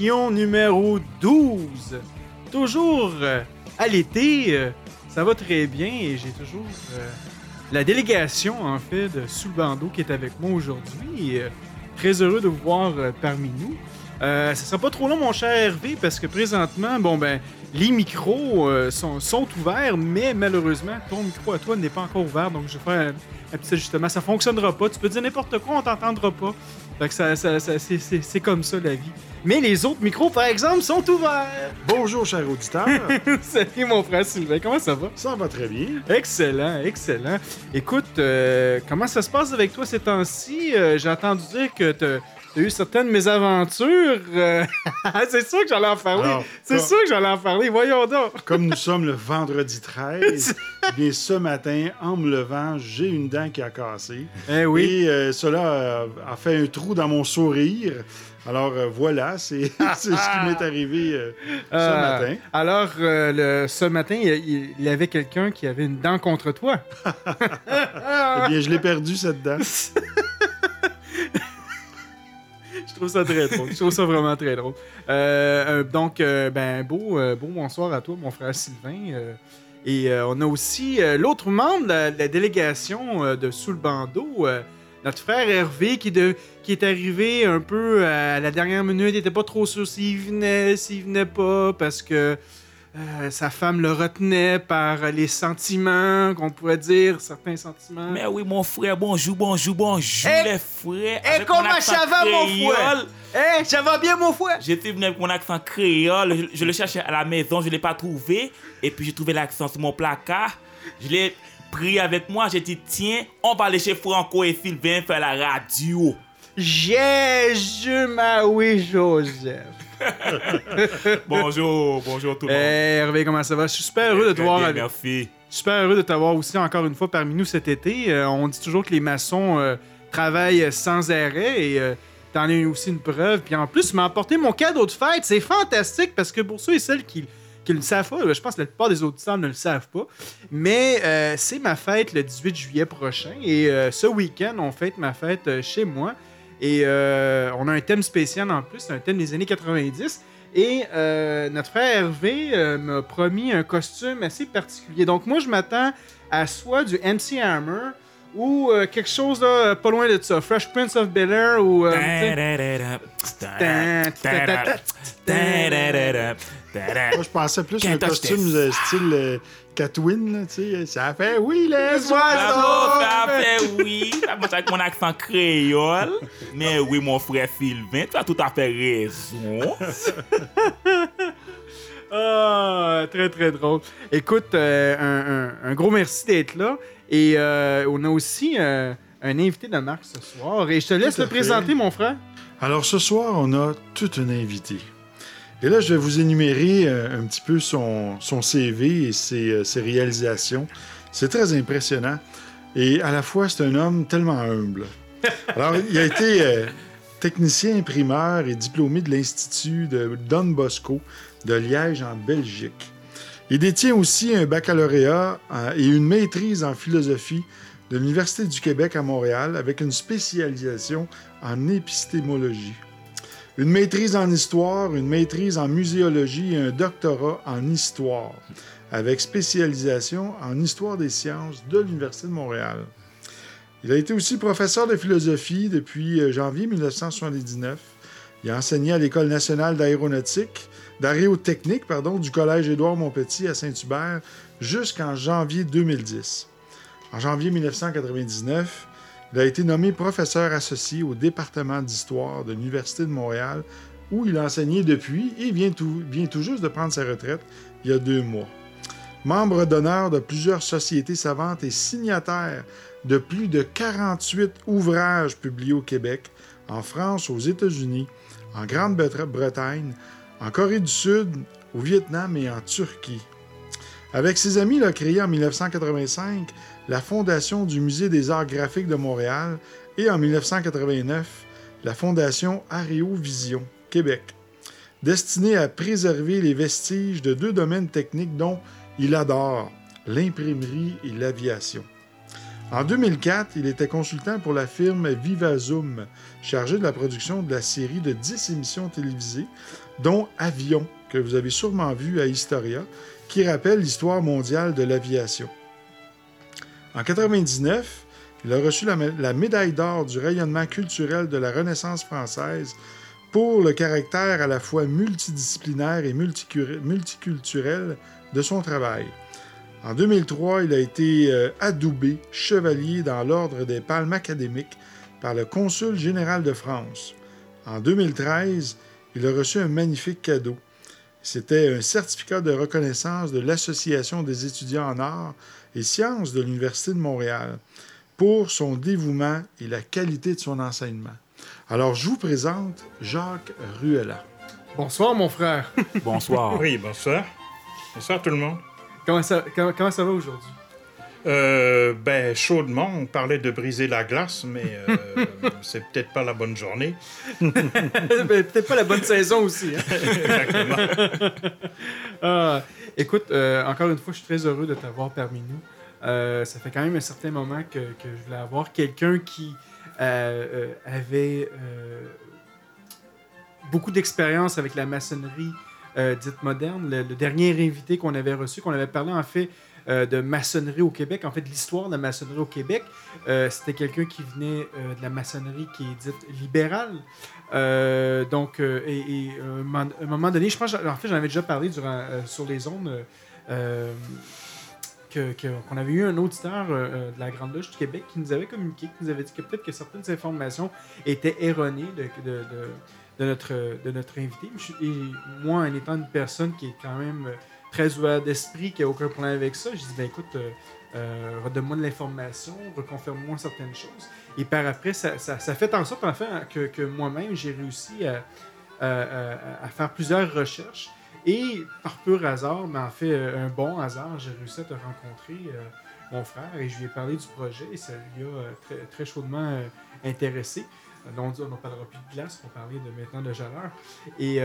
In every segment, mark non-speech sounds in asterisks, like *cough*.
Numéro 12. Toujours euh, à l'été, euh, ça va très bien et j'ai toujours euh, la délégation en fait de Sous qui est avec moi aujourd'hui. très heureux de vous voir parmi nous. Euh, ça sera pas trop long, mon cher Hervé, parce que présentement, bon ben, les micros sont, sont ouverts, mais malheureusement, ton micro à toi n'est pas encore ouvert, donc je vais faire un, un petit ajustement. Ça fonctionnera pas. Tu peux dire n'importe quoi, on t'entendra pas. Fait que ça, ça- ça- c'est comme ça la vie. Mais les autres micros, par exemple, sont ouverts. Bonjour, cher auditeur. *laughs* Salut mon frère Sylvain, comment ça va? Ça va très bien. Excellent, excellent. Écoute, euh, comment ça se passe avec toi ces temps-ci? Euh, J'ai entendu dire que t'as eu certaines mésaventures. euh, *laughs* c'est sûr que j'allais en parler. Alors, C'est comme- sûr que j'allais en parler. Voyons donc. Comme nous sommes le vendredi 13, *laughs* eh bien ce matin, en me levant, j'ai une dent qui a cassé. Eh oui. Et euh, cela a fait un trou dans mon sourire. Alors euh, voilà, c'est *laughs* c'est ce qui m'est arrivé euh, ce Euh, matin. Alors, le- ce matin, il y avait quelqu'un qui avait une dent contre toi. Eh bien, je l'ai perdu, cette dent. Trouve ça très drôle. Je trouve ça vraiment très drôle. Euh, euh, donc, euh, ben, beau, beau bonsoir à toi, mon frère Sylvain. et on a aussi l'autre membre de la, délégation de Sous le bandeau, notre frère Hervé, qui, est arrivé un peu à la dernière minute. Il n'était pas trop sûr s'il venait, s'il venait pas, parce que euh, sa femme le retenait par les sentiments, qu'on pourrait dire, certains sentiments. Mais oui, mon frère, bonjour, bonjour, bonjour, Eh, les frères. eh, Avec comment ça va, mon frère? Eh, ça va bien, mon frère? J'étais venu avec mon accent créole, je, je le cherchais à la maison, je ne l'ai pas trouvé. Et puis j'ai trouvé l'accent sur mon placard. Je l'ai pris avec moi, j'ai dit, tiens, on va aller chez Franco et Sylvain faire la radio. Jésus Maui Joseph. *laughs* Bonjour, bonjour tout le monde. Hervé, comment ça va? Je suis super heureux de te voir. bien, merci. Super heureux de t'avoir aussi encore une fois parmi nous cet été. Euh, on dit toujours que les maçons euh, travaillent sans arrêt et euh, t'en as eu aussi une preuve. Puis en plus, tu m'as apporté mon cadeau de fête. C'est fantastique parce que pour ceux et celles qui qui ne le savent pas, je pense que la plupart des auditeurs ne le savent pas, mais euh, c'est ma fête le 18 juillet prochain et euh, ce week-end, on fête ma fête euh, chez moi et euh, on a un thème spécial en plus, c'est un thème des années 90 et euh, notre frère Hervé euh, m'a promis un costume assez particulier. Donc moi, je m'attends à soit du MC Hammer ou euh, quelque chose là, pas loin de ça, Fresh Prince of Bel-Air ou... euh, tu sais- Moi, je pensais plus à un costume style euh, Catwin, là, tu sais. Ça fait oui, les oiseaux! Bravo, ça fait oui. Ça marche avec mon accent créole. Mais oui, mon frère Sylvain, tu as tout à fait raison. *laughs* Ah, très très drôle. Écoute, euh, un, un- un gros merci d'être là. Et euh, on a aussi euh, un invité de marque ce soir. Et je te laisse le présenter, mon frère. Alors ce soir, on a toute une invitée. Et là, je vais vous énumérer euh, un petit peu son, son CV et ses, euh, ses réalisations. C'est très impressionnant. Et à la fois, c'est un homme tellement humble. *laughs* Alors, il a été euh, technicien imprimeur et diplômé de l'Institut de Don Bosco de Liège en Belgique. Il détient aussi un baccalauréat et une maîtrise en philosophie de l'Université du Québec à Montréal avec une spécialisation en épistémologie. Une maîtrise en histoire, une maîtrise en muséologie et un doctorat en histoire, avec spécialisation en histoire des sciences de l'Université de Montréal. Il a été aussi professeur de philosophie depuis euh, janvier 1979. Il a enseigné à l'École nationale d'aéronautique, d'aérotechnique, pardon, du Collège Édouard-Montpetit à Saint-Hubert jusqu'en janvier 2010. En janvier 1999, il a été nommé professeur associé au département d'histoire de l'Université de Montréal, où il a enseigné depuis et vient tout, juste de prendre sa retraite il y a deux mois. membre d'honneur de plusieurs sociétés savantes et signataire de plus de 48 ouvrages publiés au Québec, en France, aux États-Unis, en Grande-Bretagne, en Corée du Sud, au Vietnam et en Turquie. Avec ses amis, il a créé en 1985 la Fondation du Musée des arts graphiques de Montréal et en 1989 la Fondation Aréovision Québec, destinée à préserver les vestiges de deux domaines techniques dont il adore, l'imprimerie et l'aviation. En 2004, il était consultant pour la firme Vivazoom, chargé de la production de la série de 10 émissions télévisées, dont Avion, que vous avez sûrement vu à Historia, qui rappelle l'histoire mondiale de l'aviation. En 1999, il a reçu la, médaille d'or du rayonnement culturel de la Renaissance française pour le caractère à la fois multidisciplinaire et multiculturel de son travail. En 2003, il a été euh, adoubé chevalier dans l'Ordre des Palmes académiques par le consul général de France. En 2013, il a reçu un magnifique cadeau. C'était un certificat de reconnaissance de l'Association des étudiants en arts et sciences de l'Université de Montréal pour son dévouement et la qualité de son enseignement. Alors, je vous présente Jacques Ruella. Bonsoir, mon frère. *laughs* Bonsoir. Oui, bonsoir. Bonsoir tout le monde. Comment ça, comment, ça va aujourd'hui? Euh, ben, chaudement, on parlait de briser la glace, mais euh, *laughs* c'est peut-être pas la bonne journée. *laughs* Ben, peut-être pas la bonne saison aussi. Hein? Exactement. *laughs* Ah, écoute, euh, encore une fois, je suis très heureux de t'avoir parmi nous. Ça fait quand même un certain moment que, que je voulais avoir quelqu'un qui avait beaucoup d'expérience avec la maçonnerie dite moderne. Le, le dernier invité qu'on avait reçu, qu'on avait parlé en fait de maçonnerie au Québec, en fait l'histoire de la maçonnerie au Québec, c'était quelqu'un qui venait de la maçonnerie qui est dite libérale. donc, à un moment donné, je pense, en fait, j'en avais déjà parlé durant, sur les ondes qu'on avait eu un auditeur euh, euh, de la Grande Loge du Québec qui nous avait communiqué, qui nous avait dit que peut-être que certaines informations étaient erronées de, de, notre, de notre invité. Et moi, en étant une personne qui est quand même très ouverte d'esprit, qui n'a aucun problème avec ça, je dis ben écoute, euh, redonne-moi de l'information, reconfirme-moi certaines choses. Et par après, ça, fait en sorte en que, moi-même, j'ai réussi à, faire plusieurs recherches et par pur hasard, mais en fait, euh, un bon hasard, j'ai réussi à te rencontrer, euh, mon frère, et je lui ai parlé du projet, et ça lui a euh, très, très chaudement intéressé. Donc, on ne parlera plus de glace, on va parler de maintenant de chaleur. Et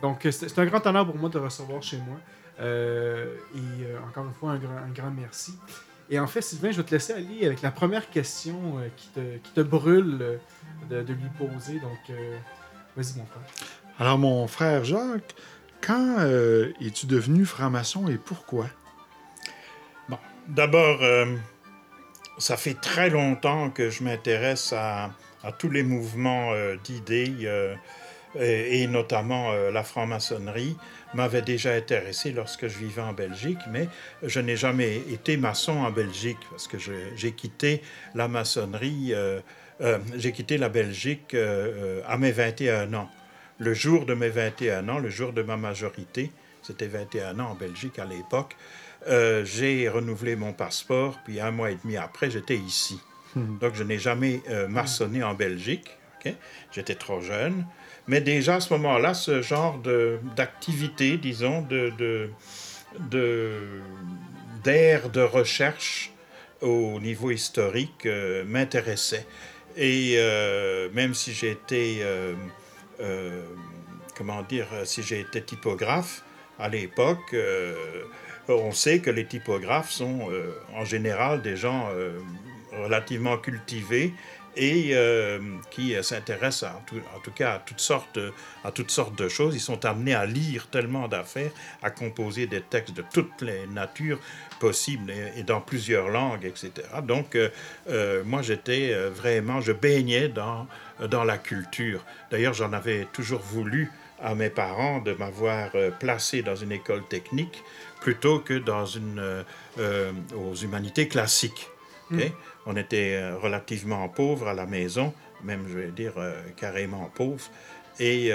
donc, c'est un grand honneur pour moi de recevoir chez moi. Et encore une fois, un grand, un grand merci. Et en fait, Sylvain, je vais te laisser aller avec la première question qui, te, qui, te, brûle de, de, lui poser. Donc, vas-y, mon frère. Alors, mon frère Jacques, quand euh, es-tu devenu franc-maçon et pourquoi? Bon, d'abord, euh, ça fait très longtemps que je m'intéresse à, tous les mouvements euh, d'idées et, notamment la franc-maçonnerie m'avait déjà intéressé lorsque je vivais en Belgique, mais je n'ai jamais été maçon en Belgique parce que j'ai quitté la maçonnerie, j'ai quitté la Belgique à mes 21 ans le jour de mes 21 ans, le jour de ma majorité, c'était 21 ans en Belgique à l'époque, euh, j'ai renouvelé mon passeport, puis un mois et demi après, j'étais ici. Hmm. Donc, je n'ai jamais euh, maçonné en Belgique. J'étais trop jeune. Mais déjà à ce moment-là, ce genre d'activité, disons, de, de, de, recherche au niveau historique euh, m'intéressait. Et même si j'étais euh, comment dire, si j'ai été typographe à l'époque, euh, on sait que les typographes sont euh, en général des gens relativement cultivés et qui s'intéressent en tout cas à toutes, sortes, à toutes sortes de choses. Ils sont amenés à lire tellement d'affaires, à composer des textes de toutes les natures possibles et, dans plusieurs langues, etc. Donc, moi, j'étais vraiment, je baignais dans dans la culture. D'ailleurs, j'en avais toujours voulu à mes parents de m'avoir euh, placé dans une école technique plutôt que dans une euh, euh, aux humanités classiques. Hmm. On était relativement pauvres à la maison, même je vais dire carrément pauvres, et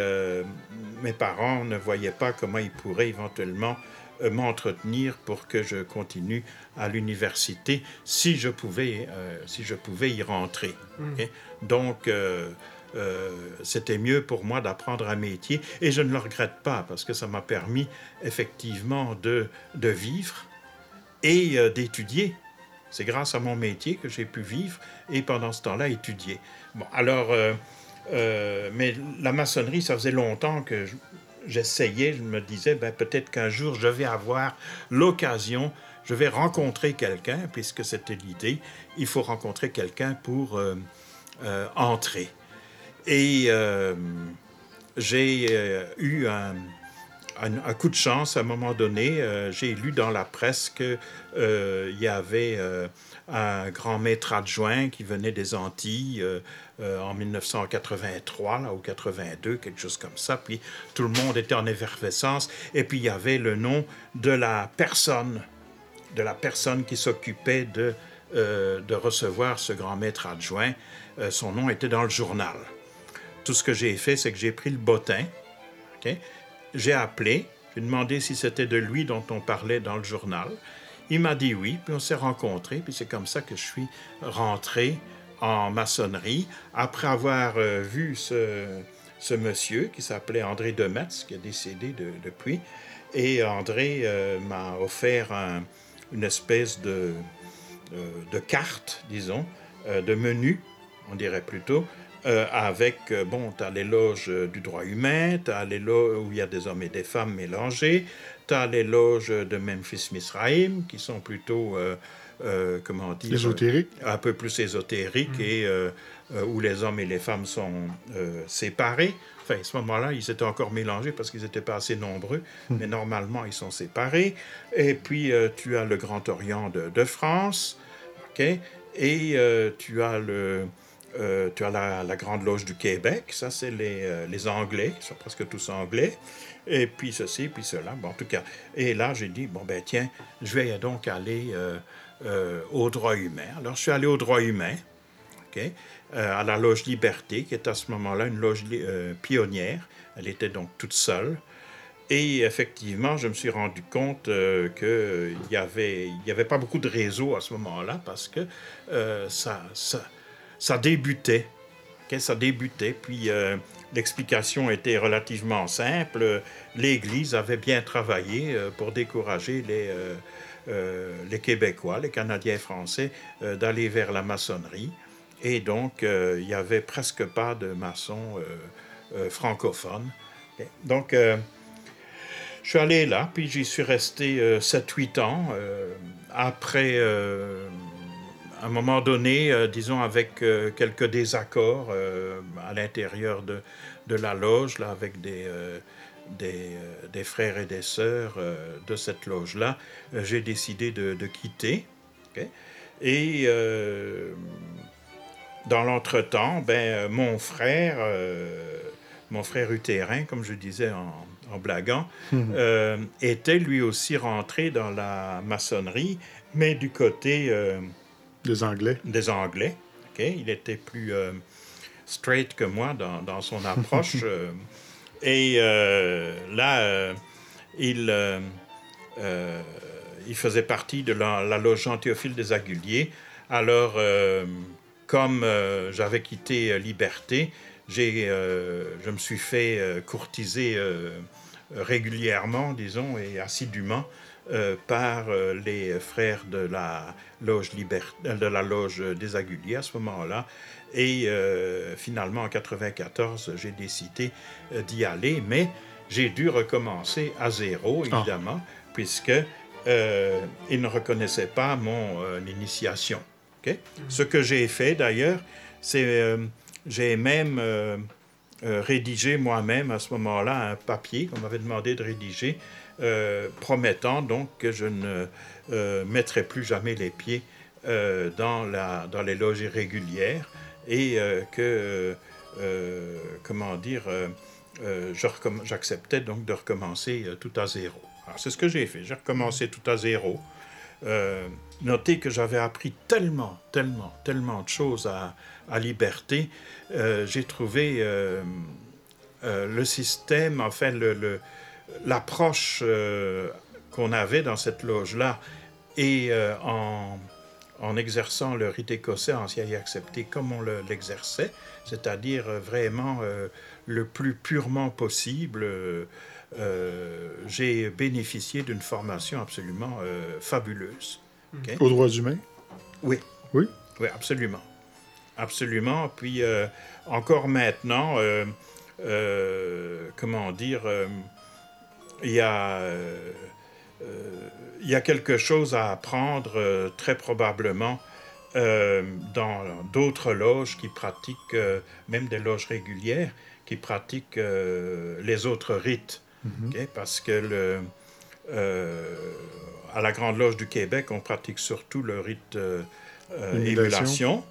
mes parents ne voyaient pas comment ils pourraient éventuellement euh, m'entretenir pour que je continue à l'université si je pouvais, euh, si je pouvais y rentrer. ok? Donc, euh, euh, c'était mieux pour moi d'apprendre un métier et je ne le regrette pas parce que ça m'a permis effectivement de, de vivre et euh, d'étudier. C'est grâce à mon métier que j'ai pu vivre et pendant ce temps-là étudier. Bon, alors, euh, euh, mais la maçonnerie, ça faisait longtemps que je- j'essayais, je me disais, ben, peut-être qu'un jour je vais avoir l'occasion, je vais rencontrer quelqu'un, puisque c'était l'idée, il faut rencontrer quelqu'un pour euh, entrer. Et j'ai eu un, un- coup de chance à un moment donné. euh, j'ai lu dans la presse qu'il y avait euh, un grand maître adjoint qui venait des Antilles euh, euh, en 1983 là, ou 82, quelque chose comme ça. Puis tout le monde était en effervescence. Et puis il y avait le nom de la personne, de la personne qui s'occupait de, euh, recevoir ce grand maître adjoint. Euh, son nom était dans le journal. Tout ce que j'ai fait, c'est que j'ai pris le bottin? J'ai appelé, j'ai demandé si c'était de lui dont on parlait dans le journal. Il m'a dit oui, puis on s'est rencontrés, puis c'est comme ça que je suis rentré en maçonnerie après avoir euh, vu ce, monsieur qui s'appelait André Demetz, qui est décédé de- depuis. Et André euh, m'a offert un- une espèce de, euh, carte, disons, de menu, on dirait plutôt, euh, avec, euh, bon, tu as les loges euh, du droit humain, tu as les loges où il y a des hommes et des femmes mélangés, tu as les loges de Memphis Misraïm, qui sont plutôt, euh, euh, comment dire, Ésotérique. un peu plus ésotériques et euh, euh, où les hommes et les femmes sont séparés. Enfin, à ce moment-là, ils étaient encore mélangés parce qu'ils n'étaient pas assez nombreux, mais normalement, ils sont séparés. Et puis, tu as le Grand Orient de, de France, OK? Et tu as, le, euh, tu as la, Grande Loge du Québec, ça, c'est les, euh, les Anglais, ils sont presque tous Anglais. Et puis ceci, puis cela, bon, en tout cas. Et là, j'ai dit, bon, ben tiens, je vais donc aller euh, euh, au droit humain. Alors, je suis allé au droit humain, OK, euh, à la loge Liberté, qui est à ce moment-là une loge euh, pionnière. Elle était donc toute seule. Et effectivement, je me suis rendu compte qu'il n'y avait, y avait pas beaucoup de réseau à ce moment-là parce que euh, ça, ça débutait. OK, ça débutait. Puis euh, l'explication était relativement simple. L'Église avait bien travaillé euh, pour décourager les, euh, les Québécois, les Canadiens français, d'aller vers la maçonnerie. Et donc, il n'y avait presque pas de maçons francophones. Donc, je suis allé là, puis j'y suis resté euh, 7-8 ans. après, à un moment donné, euh, disons avec euh, quelques désaccords euh, à l'intérieur de, de la loge, là, avec des, des, des frères et des sœurs de cette loge-là, j'ai décidé de, de quitter. Et dans l'entretemps, ben, mon frère, mon frère utérin, comme je disais en, en blaguant, euh, était lui aussi rentré dans la maçonnerie, mais du côté Les Anglais. des Anglais. ok? Il était plus euh, straight que moi dans, dans son approche. *laughs* euh, et euh, là, il, il faisait partie de la, la loge Jean-Théophile des Aguliers. Alors, comme j'avais quitté Liberté, j'ai, je me suis fait courtiser régulièrement, disons, et assidûment euh, par euh, les frères de la loge euh, de la loge des Aguliers à ce moment-là. Et euh, finalement, en 94, j'ai décidé d'y aller, mais j'ai dû recommencer à zéro, évidemment, puisque euh, ils ne reconnaissaient pas mon initiation. ok? Ce que j'ai fait d'ailleurs, c'est j'ai même rédigé moi-même à ce moment-là un papier qu'on m'avait demandé de rédiger, euh, promettant donc que je ne euh, mettrai plus jamais les pieds euh, dans, la, dans les loges irrégulières et euh, que, comment dire, j'acceptais donc de recommencer tout à zéro. C'est ce que j'ai fait. J'ai recommencé tout à zéro. Notez que j'avais appris tellement, tellement, tellement de choses à, Liberté. J'ai trouvé le système, enfin, le- le- l'approche euh, qu'on avait dans cette loge-là et euh, en, en exerçant le rite écossais, en s'y accepté comme on le- l'exerçait, c'est-à-dire euh, vraiment euh, le plus purement possible, j'ai bénéficié d'une formation absolument euh, fabuleuse. OK? Aux droits humains? Oui. Oui? Oui, absolument. Absolument. Puis euh, encore maintenant, euh, euh, comment dire, euh, il y a. euh, euh, il y a quelque chose à apprendre euh, très probablement euh, dans d'autres loges qui pratiquent, euh, même des loges régulières, qui pratiquent les autres rites. OK? Parce que le, à la Grande Loge du Québec, on pratique surtout le rite Émulation.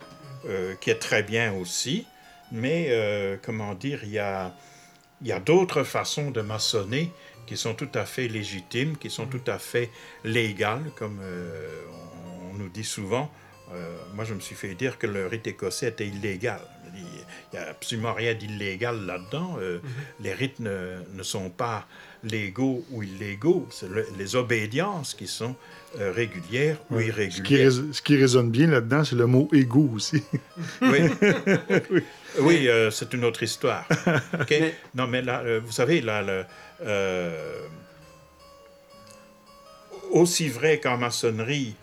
qui est très bien aussi. Mais, comment dire, il y a, il y a d'autres façons de maçonner qui sont tout à fait légitimes, qui sont tout à fait légales, comme euh, on, on nous dit souvent. Euh, moi, je me suis fait dire que le rite écossais était illégal. Il n'y a absolument rien d'illégal là-dedans. Euh, Les rites ne, ne sont pas légaux ou illégaux. C'est le- les obédiences qui sont régulières ou Ce qui, irrégulières. ce qui résonne bien là-dedans, c'est le mot égo aussi. Oui, *laughs* oui euh, c'est une autre histoire. *laughs* Mais- Non, mais là, euh, vous savez, là, le, euh, aussi vrai qu'en maçonnerie,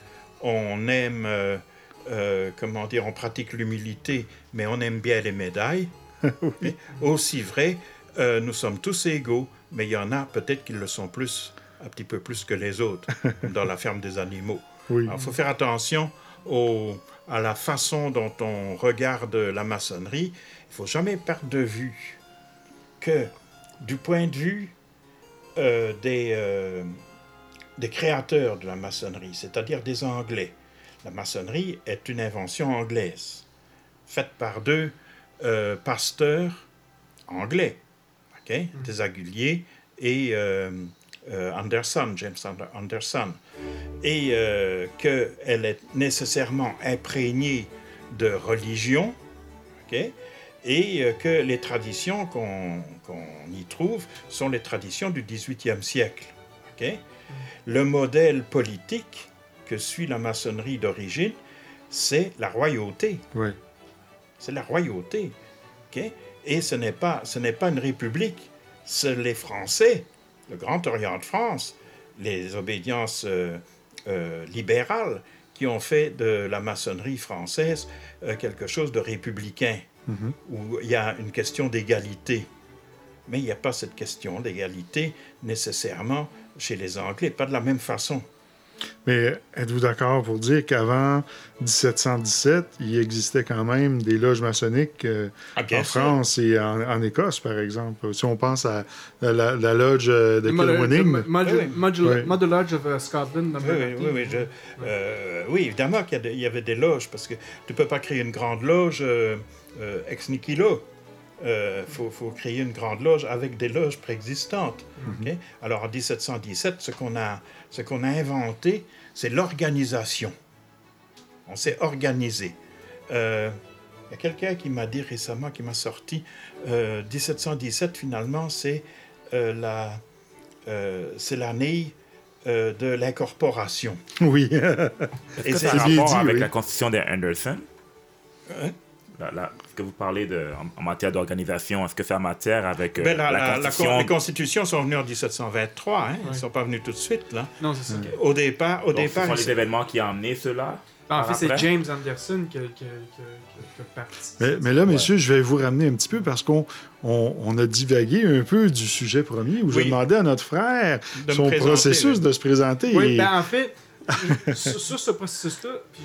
on aime, euh, comment dire, on pratique l'humilité, mais on aime bien les médailles. *laughs* Aussi vrai, nous sommes tous égaux, mais il y en a peut-être qui le sont plus, un petit peu plus que les autres, comme *laughs* dans la ferme des animaux. Oui. Il faut faire attention au- à la façon dont on regarde la maçonnerie. Il ne faut jamais perdre de vue que du point de vue euh, des, euh, des créateurs de la maçonnerie, c'est-à-dire des Anglais, la maçonnerie est une invention anglaise, faite par deux euh, pasteurs anglais, ok, des Aguliers et Anderson, James Ander- Anderson et euh, qu'elle est nécessairement imprégnée de religion, et euh, que les traditions qu'on y trouve sont les traditions du XVIIIe siècle. Le modèle politique que suit la maçonnerie d'origine, c'est la royauté. Oui. C'est la royauté. Et ce n'est pas, ce n'est pas une république. C'est les Français, le Grand Orient de France, les obédiences euh, euh, libérales qui ont fait de la maçonnerie française euh, quelque chose de républicain, où il y a une question d'égalité. Mais il n'y a pas cette question d'égalité nécessairement chez les Anglais, pas de la même façon. Mais êtes-vous d'accord pour dire qu'avant 1717, il existait quand même des loges maçonniques euh, en. France et en, en Écosse, par exemple? Si on pense à, la, la loge euh, de Kilwinning, Oui, oui. Module, Oui. Module Lodge of Scotland. Oui, oui, oui, oui, je- euh, oui, évidemment qu'il y, a des- il y avait des loges, parce que tu ne peux pas créer une grande loge euh, euh, ex nihilo. Il faut, faut créer une grande loge avec des loges préexistantes. ok? Alors en 1717, ce qu'on a, ce qu'on a inventé, c'est l'organisation. On s'est organisé. Euh, Il y a quelqu'un qui m'a dit récemment, qui m'a sorti, euh, 1717 finalement, c'est euh, la, euh, c'est l'année euh, de l'incorporation. oui. Est-ce Et que c'est rapport dit, avec oui. la constitution de Anderson Hein? Là, là, ce que vous parlez de, en, en matière d'organisation, est-ce que c'est en matière avec euh, Ben, la- la, la- la con- constitution les constitutions sont venues en 1723, hein? Ils ne sont pas venus tout de suite. Là. Non, c'est ça. Au départ, au Donc, ce départ sont les événements qui ont amené cela En par fait, c'est? James Anderson qui a, qui a- qui a- qui a parti. Mais, mais là, messieurs, je vais vous ramener un petit peu parce qu'on on, on a divagué un peu du sujet premier où je Oui. demandais à notre frère De son processus oui. de se présenter. Oui, et- ben en fait, sur, ce processus-là, puis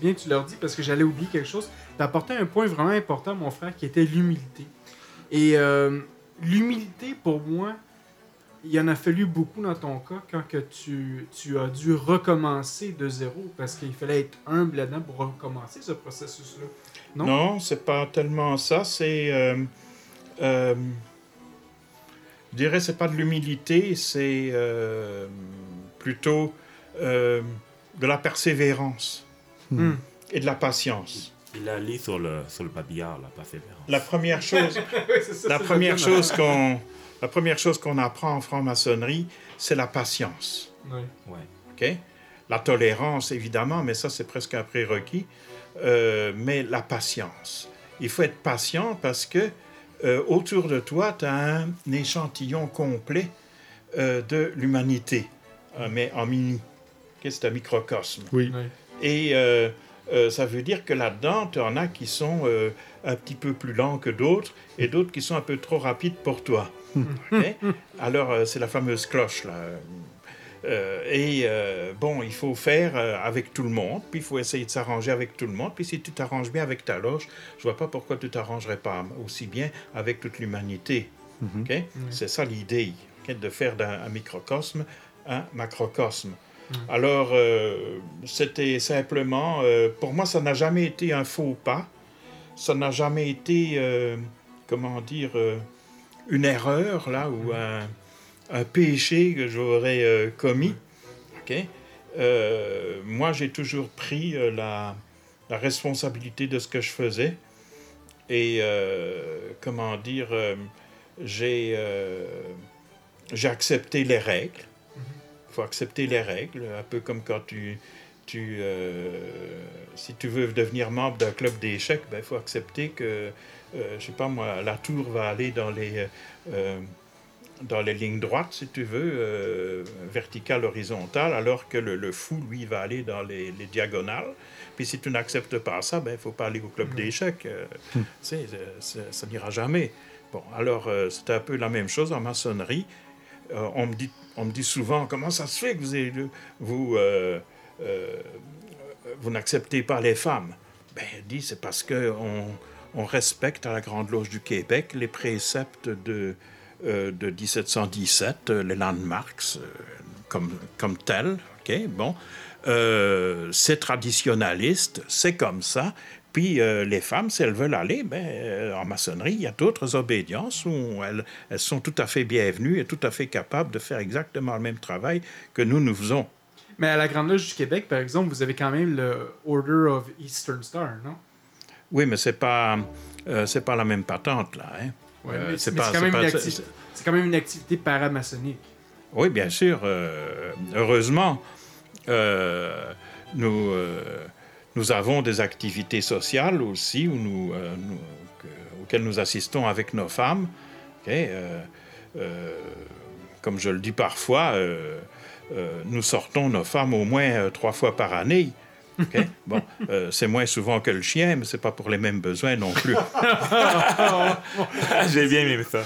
bien que tu leur dis parce que j'allais oublier quelque chose, t'as apporté un point vraiment important, mon frère, qui était l'humilité. Et euh, l'humilité, pour moi, il y en a fallu beaucoup dans ton cas quand que tu, tu as dû recommencer de zéro parce qu'il fallait être humble là-dedans pour recommencer ce processus-là. Non? Non, c'est pas tellement ça. C'est. euh, euh, je dirais, c'est pas de l'humilité, c'est euh, plutôt euh, de la persévérance Hmm. et de la patience. Il a lu sur le, sur le babillard, la persévérance. La première *laughs* chose, Oui, c'est ça, la première chose qu'on, la première chose qu'on apprend en franc-maçonnerie, c'est la patience. Oui. Ouais. OK? La tolérance, évidemment, mais ça, c'est presque un prérequis. Euh, mais la patience. Il faut être patient parce que euh, autour de toi, tu as un échantillon complet euh, de l'humanité, euh, mais en mini. C'est un microcosme. Oui. Oui. Et euh, euh, ça veut dire que là-dedans, tu en as qui sont euh, un petit peu plus lents que d'autres et d'autres qui sont un peu trop rapides pour toi. *laughs* Alors, euh, c'est la fameuse cloche, là. Euh, et euh, bon, il faut faire euh, avec tout le monde, puis il faut essayer de s'arranger avec tout le monde. Puis si tu t'arranges bien avec ta loge, je vois pas pourquoi tu t'arrangerais pas aussi bien avec toute l'humanité. OK? C'est ça l'idée, de faire d'un un microcosme un macrocosme. Alors, euh, c'était simplement, euh, pour moi, ça n'a jamais été un faux pas, ça n'a jamais été, euh, comment dire, une erreur, là, ou un, un péché que j'aurais commis. OK? Euh, moi, j'ai toujours pris la, la responsabilité de ce que je faisais. Et, comment dire, j'ai accepté les règles. Il faut accepter les règles, un peu comme quand tu, tu euh, si tu veux devenir membre d'un club d'échecs, il faut accepter que, euh, je sais pas moi, la tour va aller dans les, euh, dans les lignes droites, si tu veux, euh, verticales, horizontales, alors que le, le fou, lui, va aller dans les, les diagonales. Puis si tu n'acceptes pas ça, ben il faut pas aller au club d'échecs. tu sais, euh, ça, n'ira jamais. Bon, alors c'est un peu la même chose en maçonnerie. On, me dit, on me dit souvent, comment ça se fait que vous, vous, euh, euh, vous n'acceptez pas les femmes? Ben, dit, c'est parce qu'on on respecte à la Grande Loge du Québec les préceptes de, euh, de 1717, euh, les landmarks, comme, comme tels. OK, bon. C'est traditionnaliste, c'est comme ça. Puis euh, les femmes, si elles veulent aller, ben, euh, en maçonnerie, il y a d'autres obédiences où elles, elles sont tout à fait bienvenues et tout à fait capables de faire exactement le même travail que nous, nous faisons. Mais à la Grande Loge du Québec, par exemple, vous avez quand même le Order of Eastern Star, non? Oui, mais c'est pas, euh, c'est pas la même patente, là. Hein? Ouais, mais c'est mais pas- c'est quand, même pas- c'est- quand même une activité paramaçonnique. Oui, bien sûr. heureusement, nous, nous avons des activités sociales aussi où nous, euh, auxquelles nous assistons avec nos femmes. Euh, euh, comme je le dis parfois, nous sortons nos femmes au moins trois fois par année. Bon, euh, c'est moins souvent que le chien, mais c'est pas pour les mêmes besoins non plus. *laughs* J'ai bien aimé ça.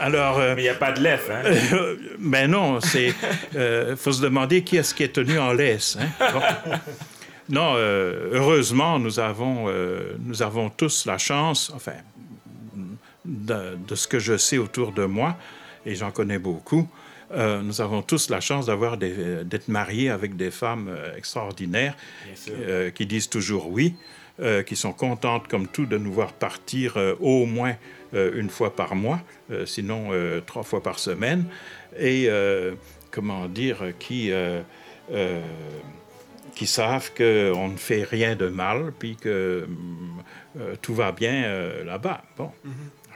Alors, euh, Mais il n'y a pas de laisse, hein? Euh, *laughs* ben non, c'est. Il faut se demander qui est-ce qui est tenu en laisse. hein? Bon. Non, euh, heureusement, nous avons, euh, nous avons tous la chance, enfin, de, de ce que je sais autour de moi, et j'en connais beaucoup, euh, nous avons tous la chance d'avoir des- d'être mariés avec des femmes euh, extraordinaires euh, qui disent toujours oui, euh, qui sont contentes comme tout de nous voir partir euh, au moins euh, une fois par mois, euh, sinon euh, trois fois par semaine, et euh, comment dire, qui, euh, euh, qui savent qu'on ne fait rien de mal, puis que euh, tout va bien euh, là-bas. Bon,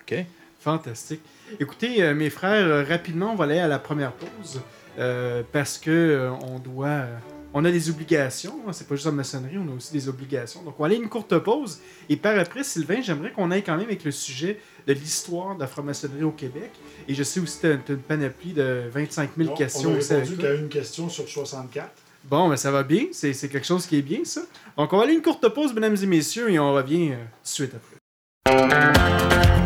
OK. Fantastique. Écoutez, euh, mes frères, euh, rapidement, on va aller à la première pause euh, parce que on doit. on a des obligations. hein, C'est pas juste en maçonnerie, on a aussi des obligations. Donc, on va aller à une courte pause. Et par après, Sylvain, j'aimerais qu'on aille quand même avec le sujet de l'histoire de la franc-maçonnerie au Québec. Et je sais aussi que tu as une panoplie de 25 000 Bon, questions on a répondu qu'à une question sur 64. Bon, ben ça va bien. C'est quelque chose qui est bien, ça. Donc, on va aller à une courte pause, mesdames et messieurs, et on revient euh, tout de suite après.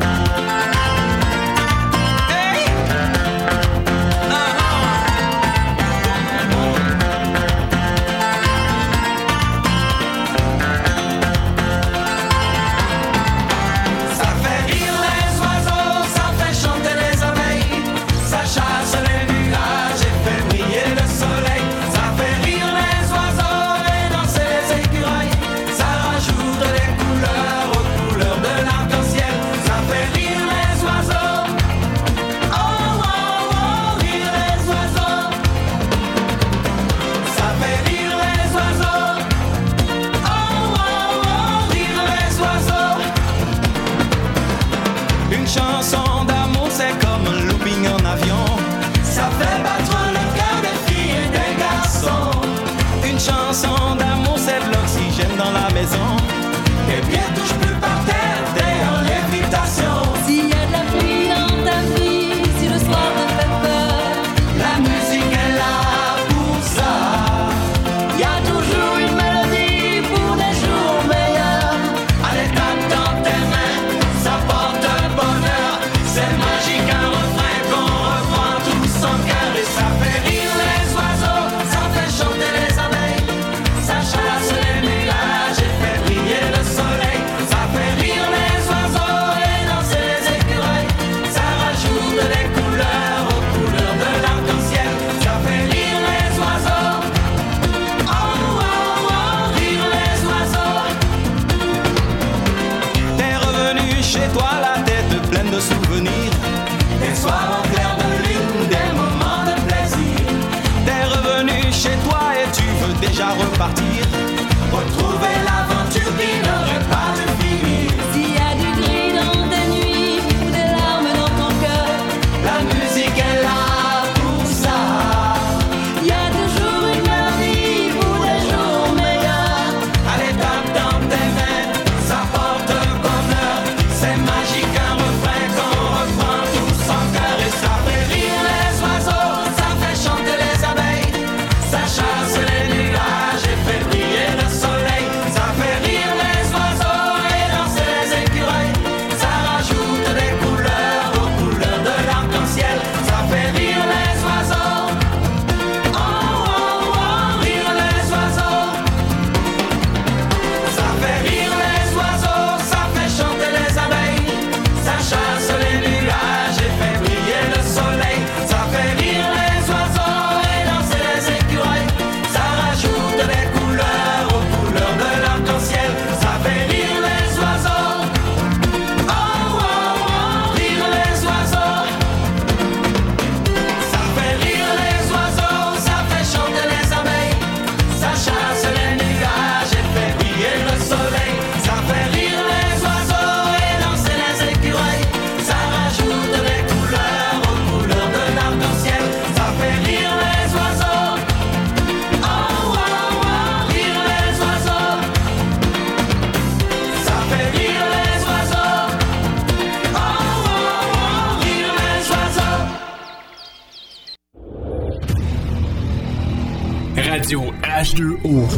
H2O.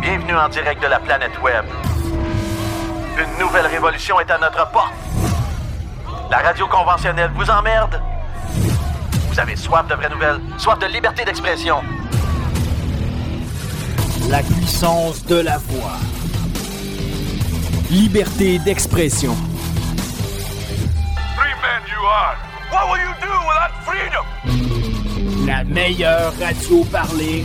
Bienvenue en direct de la planète Web. Une nouvelle révolution est à notre porte. La radio conventionnelle vous emmerde. Vous avez soif de vraies nouvelles, soif de liberté d'expression. La puissance de la voix. Liberté d'expression. La meilleure radio parlée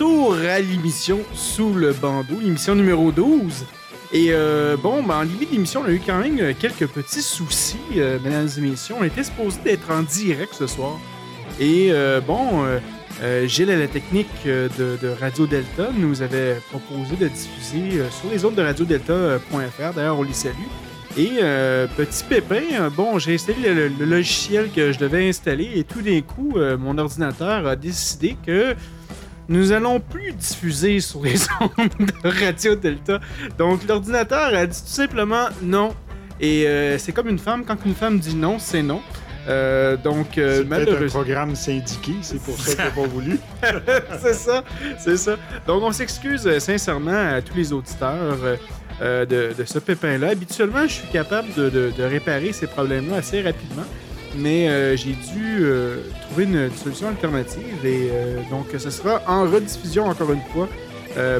Retour à l'émission Sous le bandeau, l'émission numéro 12. Et euh, bon, ben, en début d'émission, on a eu quand même quelques petits soucis, euh, mesdames et messieurs. On était supposé d'être en direct ce soir. Et euh, bon, euh, Gilles à la technique de, Radio Delta nous avait proposé de diffuser sur les ondes de radiodelta.fr. D'ailleurs, on les salue. Et petit pépin, bon, j'ai installé le, logiciel que je devais installer et tout d'un coup, mon ordinateur a décidé que nous allons plus diffuser sur les *laughs* ondes de Radio Delta. Donc l'ordinateur a dit tout simplement non. Et euh, c'est comme une femme, quand une femme dit non, c'est non. Euh, donc, euh, C'est peut-être un malheureusement. programme syndiqué, c'est pour ça qu'il n'a pas voulu. *laughs* c'est ça, c'est ça. Donc, on s'excuse euh, sincèrement à tous les auditeurs de, de ce pépin-là. Habituellement, je suis capable de, de- de réparer ces problèmes-là assez rapidement, mais euh, j'ai dû euh, trouver une, solution alternative et euh, donc ce sera en rediffusion encore une fois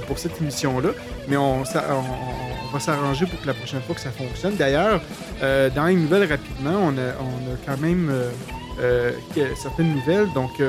pour cette émission-là. Mais on, va s'arranger pour que la prochaine fois que ça fonctionne. D'ailleurs, dans les nouvelles rapidement, on a, on a quand même certaines nouvelles. Donc,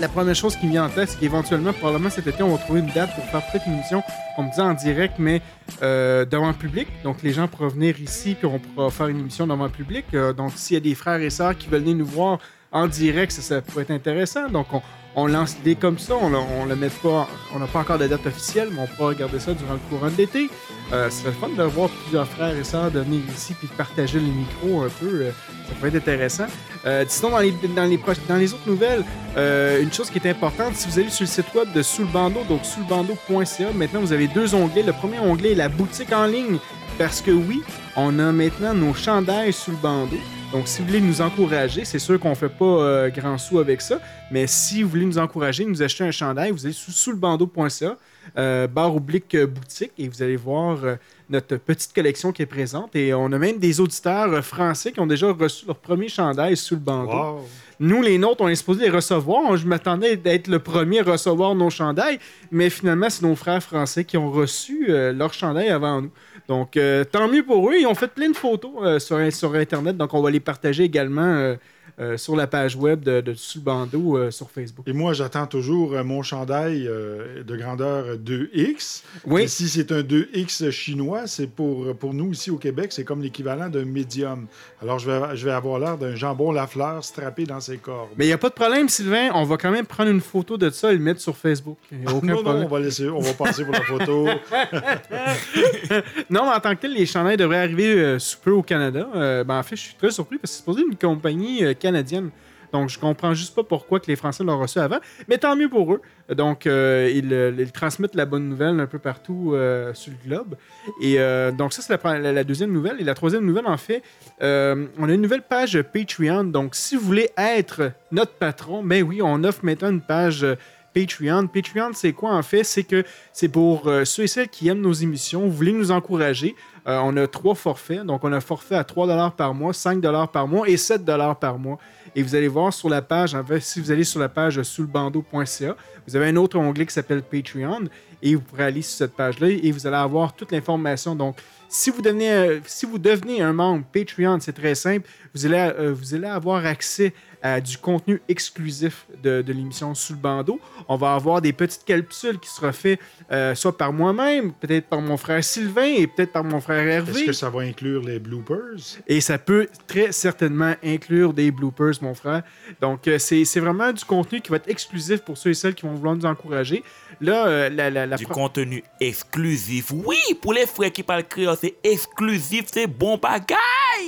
la première chose qui me vient en tête, c'est qu'éventuellement, probablement cet été, on va trouver une date pour faire peut-être une émission, on me dit en direct, mais euh, devant le public. Donc, les gens pourront venir ici, puis on pourra faire une émission devant le public. Euh, donc, s'il y a des frères et sœurs qui veulent venir nous voir en direct, ça, ça pourrait être intéressant. Donc, on, on lance l'idée comme ça. On, on met pas, on n'a pas encore de date officielle, mais on pourra regarder ça durant le courant de l'été. Euh, ce serait fun de voir plusieurs frères et sœurs venir ici puis de partager le micro un peu. euh, ça pourrait être intéressant. Euh, sinon, dans les, dans, autres nouvelles, euh, une chose qui est importante, si vous allez sur le site web de Sous donc souslebandeau.ca, maintenant vous avez deux onglets. Le premier onglet est la boutique en ligne. Parce que oui, on a maintenant nos chandails sous le bandeau. Donc, si vous voulez nous encourager, c'est sûr qu'on fait pas euh, grand sou avec ça, mais si vous voulez nous encourager, nous acheter un chandail, vous allez sous, sous le bandeau.ca, euh, barre oblique euh, boutique, et vous allez voir euh, notre petite collection qui est présente. Et on a même des auditeurs français qui ont déjà reçu leur premier chandail sous le bandeau. Wow. Nous, les nôtres, on est supposé les recevoir. Je m'attendais d'être le premier à recevoir nos chandails, mais finalement, c'est nos frères français qui ont reçu leur chandail avant nous. Donc, euh, tant mieux pour eux. Ils ont fait plein de photos euh, sur, sur Internet, donc on va les partager également euh, sur la page web de, de Sous le bandeau euh, sur Facebook. Et moi, j'attends toujours euh, mon chandail de grandeur 2X. Oui. Et si c'est un 2X chinois, c'est pour, pour nous ici au Québec, c'est comme l'équivalent d'un médium. Alors, je vais, je vais avoir l'air d'un jambon Lafleur strappé dans ses cordes. Mais il n'y a pas de problème, Sylvain. On va quand même prendre une photo de ça et le mettre sur Facebook. Aucun non, non, problème. on va, laisser, on va passer pour la photo. *laughs* non, mais en tant que tel, les chandails devraient arriver sous peu au Canada. Ben, en fait, je suis très surpris parce que c'est supposé une compagnie Donc, je comprends juste pas pourquoi que les Français l'ont reçu avant. Mais tant mieux pour eux. Donc, euh, ils, euh, ils transmettent la bonne nouvelle un peu partout euh, sur le globe. Et donc, ça, c'est la, deuxième nouvelle. Et la troisième nouvelle, en fait, on a une nouvelle page Patreon. Donc, si vous voulez être notre patron, ben oui, on offre maintenant une page Patreon. Patreon, c'est quoi en fait? C'est que c'est pour euh, ceux et celles qui aiment nos émissions, vous voulez nous encourager? Euh, on a trois forfaits. Donc, on a un forfait à 3 par mois, 5 par mois et 7 par mois. Et vous allez voir sur la page, en fait, si vous allez sur la page sous le bandeau.ca, vous avez un autre onglet qui s'appelle Patreon et vous pourrez aller sur cette page-là et vous allez avoir toute l'information. Donc, si vous, devenez, euh, si vous devenez un membre Patreon, c'est très simple, vous allez, vous allez avoir accès à du contenu exclusif de, de l'émission Sous le bandeau. On va avoir des petites capsules qui seront faites euh, soit par moi-même, peut-être par mon frère Sylvain et peut-être par mon frère Hervé. Est-ce que ça va inclure les bloopers? Et ça peut très certainement inclure des bloopers, mon frère. Donc, euh, c'est c'est vraiment du contenu qui va être exclusif pour ceux et celles qui vont vouloir nous encourager. Là, euh, la, la, la Du pro- contenu exclusif. Oui, pour les frères qui parlent créole, c'est exclusif, c'est bon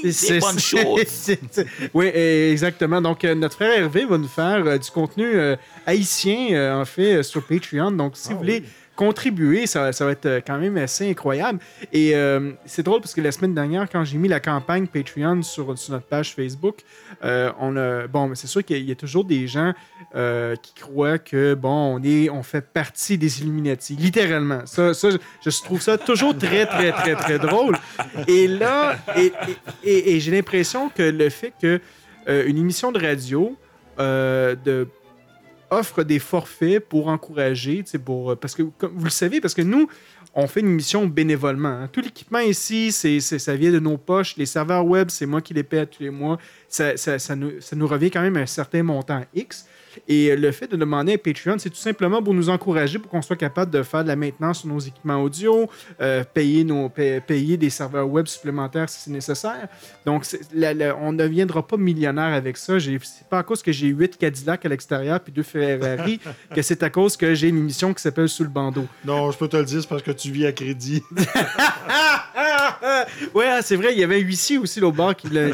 bagaille, c'est bonne chose. *laughs* c'est- c'est- oui, exactement. Donc, euh, notre frère Hervé va nous faire euh, du contenu euh, haïtien, en fait, sur Patreon. Donc, si vous voulez contribuer, ça, ça va être euh, quand même assez incroyable. Et euh, c'est drôle parce que la semaine dernière, quand j'ai mis la campagne Patreon sur, notre page Facebook, euh, on a, bon, c'est sûr qu'il y a- toujours des gens qui croient que, bon, on, est, on fait partie des Illuminati, littéralement. Ça, ça je, trouve ça toujours très, très, très, très drôle. Et là, et, et- j'ai l'impression que le fait que une émission de radio de offre des forfaits pour encourager, pour, parce que, comme vous le savez, parce que nous, on fait une émission bénévolement. hein. Tout l'équipement ici, c'est, ça vient de nos poches. Les serveurs web, c'est moi qui les paie tous les mois. Ça, ça- nous, ça nous revient quand même un certain montant X. Et le fait de demander un Patreon, c'est tout simplement pour nous encourager, pour qu'on soit capable de faire de la maintenance sur nos équipements audio, euh, payer, nos, pa- payer des serveurs web supplémentaires si c'est nécessaire. Donc, c'est- la- la- on ne deviendra pas millionnaire avec ça. C'est pas à cause que j'ai 8 Cadillac à l'extérieur puis deux Ferrari *laughs* que c'est à cause que j'ai une émission qui s'appelle Sous le bandeau. Non, je peux te le dire, c'est parce que tu vis à crédit. *laughs* ouais, ah, c'est vrai, il y avait un huissier aussi au bar qui l'a.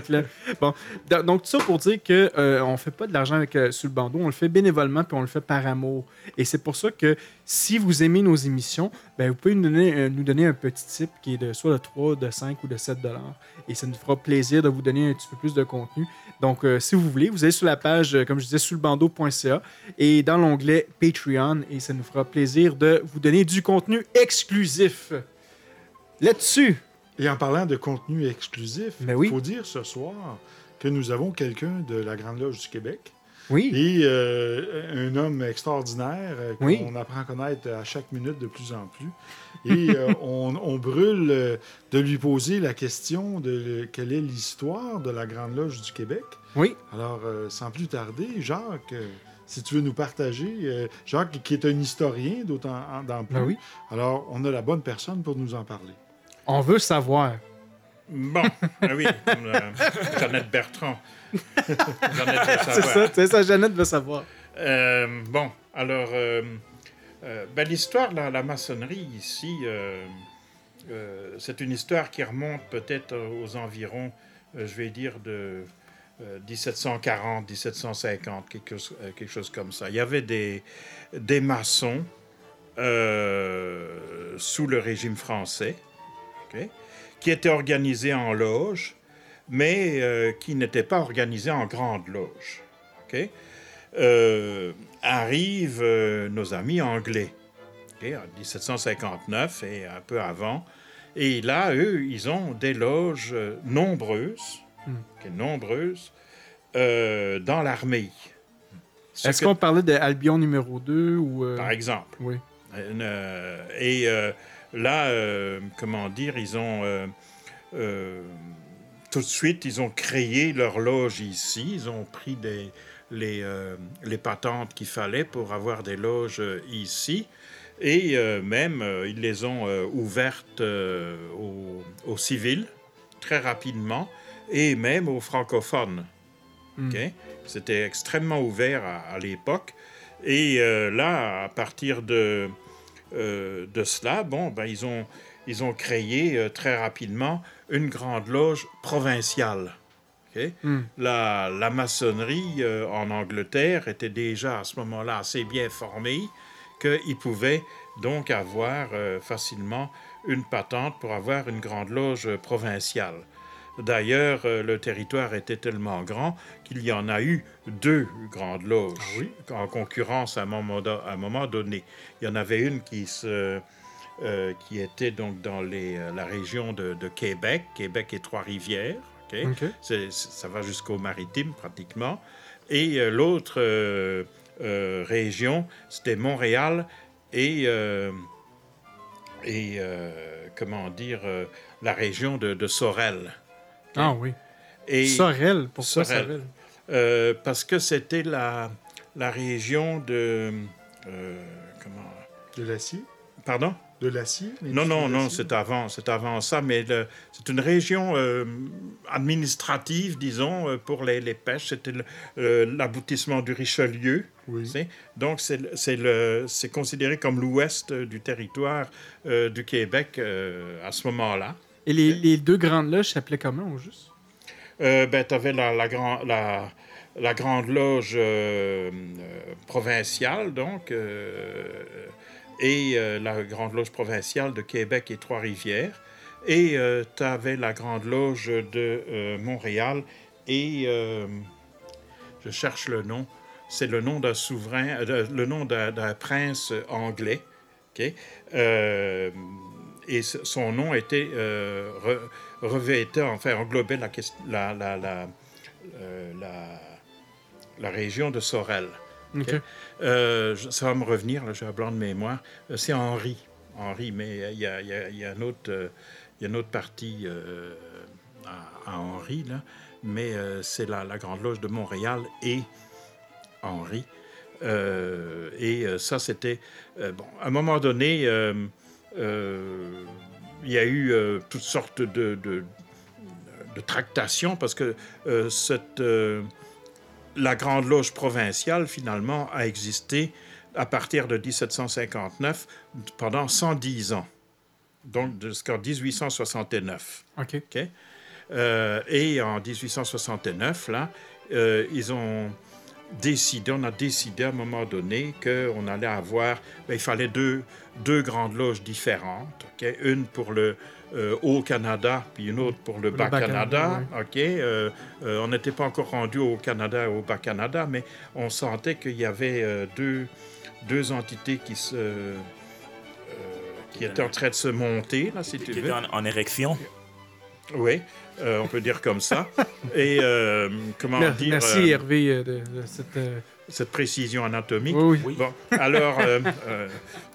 Bon, Do- donc tout ça pour dire que euh, on fait pas de l'argent avec euh, Sous le bandeau, on le fait bénévolement, puis on le fait par amour. Et c'est pour ça que si vous aimez nos émissions, ben, vous pouvez nous donner, euh, nous donner un petit tip qui est de soit de 3, de 5 ou de 7 dollars. Et ça nous fera plaisir de vous donner un petit peu plus de contenu. Donc, euh, si vous voulez, vous allez sur la page, euh, comme je disais, sur le bandeau.ca et dans l'onglet Patreon. Et ça nous fera plaisir de vous donner du contenu exclusif. Là-dessus, Et en parlant de contenu exclusif, il Ben oui. faut dire ce soir que nous avons quelqu'un de la Grande Loge du Québec. Oui. Et euh, un homme extraordinaire euh, qu'on Oui. apprend à connaître à chaque minute de plus en plus. Et euh, *laughs* on, on brûle de lui poser la question de quelle est l'histoire de la Grande Loge du Québec. Oui. Alors, euh, sans plus tarder, Jacques, si tu veux nous partager, euh, Jacques qui est un historien d'autant plus. Ben oui. Alors, on a la bonne personne pour nous en parler. on veut savoir. Bon, ah oui, comme, euh, Jeannette Bertrand. *laughs* Jeannette veut C'est savoir. ça, c'est ça, Jeannette veut savoir. Euh, bon, alors, euh, euh, ben, l'histoire de la, la maçonnerie ici, c'est une histoire qui remonte peut-être aux environs, je vais dire, de euh, 1740, 1750, quelque chose, quelque chose comme ça. Il y avait des, des maçons sous le régime français, ok, qui étaient organisés en loges, mais euh, qui n'étaient pas organisés en grandes loges. ok? Euh, arrivent euh, nos amis anglais, ok, en 1759 et un peu avant. Et là, eux, ils ont des loges nombreuses, Hmm. nombreuses, dans l'armée. Ce Est-ce que- qu'on parlait de Albion numéro 2 ou. euh, par exemple. Oui. Et là, euh, comment dire, ils ont euh, euh, tout de suite, ils ont créé leur loge ici. Ils ont pris des, les, les patentes qu'il fallait pour avoir des loges ici. Et même, ils les ont ouvertes aux, aux civils très rapidement et même aux francophones. Hmm. C'était extrêmement ouvert à, à l'époque. Et euh, là, à partir de, euh, de cela, bon, ben, ils, ont, ils ont créé euh, très rapidement une grande loge provinciale. Hmm. La, la maçonnerie euh, en Angleterre était déjà à ce moment-là assez bien formée qu'ils pouvaient donc avoir facilement une patente pour avoir une grande loge provinciale. D'ailleurs, euh, le territoire était tellement grand qu'il y en a eu deux grandes loges en concurrence à un moment, do- à un moment donné. Il y en avait une qui, se, euh, qui était donc dans les, euh, la région de, de Québec, Québec et Trois-Rivières. C'est- ça va jusqu'au maritime pratiquement. Et euh, l'autre euh, région, c'était Montréal et, et comment dire, la région de, de Sorel. Ok? Ah oui. Et Sorel, pourquoi Sorel? Euh, parce que c'était la, la région de... euh, comment... De l'acier? Pardon? De l'acier? Non, non, non, c'est avant, c'est avant ça, mais c'est une région euh, administrative, disons, pour les, les pêches. C'était l'aboutissement du Richelieu. tu sais. Donc, c'est le- c'est le- c'est considéré comme l'ouest du territoire du Québec à ce moment-là. Et les, les deux grandes loges s'appelaient comment au juste? Euh, ben, tu avais la, la, grand- la, la Grande Loge euh, euh, provinciale, donc, euh, et la Grande Loge provinciale de Québec et Trois-Rivières. Et tu avais la Grande Loge de Montréal et, je cherche le nom, c'est le nom d'un souverain, le nom d'un d'un prince anglais. ok? Et son nom était euh, re- revêtait, enfin englobait la, ques- la, la, la, euh, la- la région de Sorel. Euh, ça va me revenir, là, j'ai un blanc de mémoire. Euh, C'est Henri. Henri, mais il y a, il y a- il y a un autre, il y a une autre partie à, à Henri, là. mais c'est la, Grande Loge de Montréal et Henri. Et ça, c'était... bon, à un moment donné, il y a eu euh, toutes sortes de, de, de tractations parce que euh, cette, euh, la Grande Loge provinciale, finalement, a existé à partir de 1759 pendant 110 ans, donc jusqu'en 1869. OK. OK? Euh, et en 1869, là, euh, ils ont décidé, on a décidé à un moment donné qu'on allait avoir, ben, il fallait deux, deux grandes loges différentes, ok? une pour le euh, Haut-Canada, puis une autre pour le Bas-Canada. Euh, euh, on n'était pas encore rendu au Canada et au Bas-Canada, mais on sentait qu'il y avait euh, deux, deux entités qui se... qui étaient en train de se monter, là, si tu Qui veux. était en, en érection. Oui, euh, on peut dire comme ça. *laughs* Et euh, comment Mer- dire Merci euh, Hervé de, de cette. euh, cette précision anatomique. Oui, oui. Bon, alors euh, euh,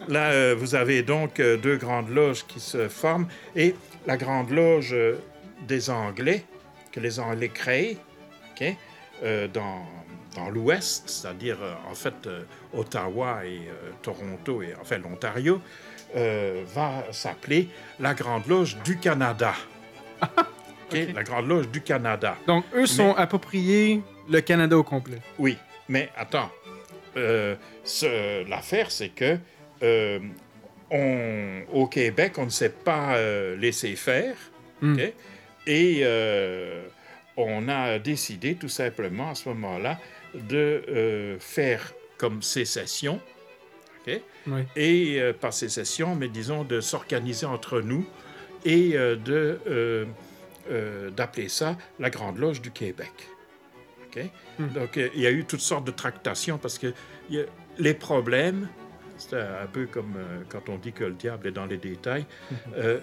là, euh, vous avez donc euh, deux grandes loges qui se forment et la grande loge des Anglais que les Anglais créent, ok, euh, dans dans l'Ouest, c'est-à-dire euh, en fait euh, Ottawa et euh, Toronto et enfin l'Ontario, euh, va s'appeler la Grande Loge du Canada. *laughs* Ok, La Grande Loge du Canada. Donc, eux sont appropriés le Canada au complet. Oui, mais attends. Euh, ce- L'affaire, c'est que euh, on, au Québec, on ne s'est pas euh, laissé faire. Hmm. Et on a décidé tout simplement à ce moment-là de faire comme sécession. ok? Oui. Et pas sécession, mais disons de s'organiser entre nous et de euh, d'appeler ça la Grande Loge du Québec. OK? Donc, euh, il y a eu toutes sortes de tractations parce que il y a- les problèmes, c'est un peu comme euh, quand on dit que le diable est dans les détails, euh,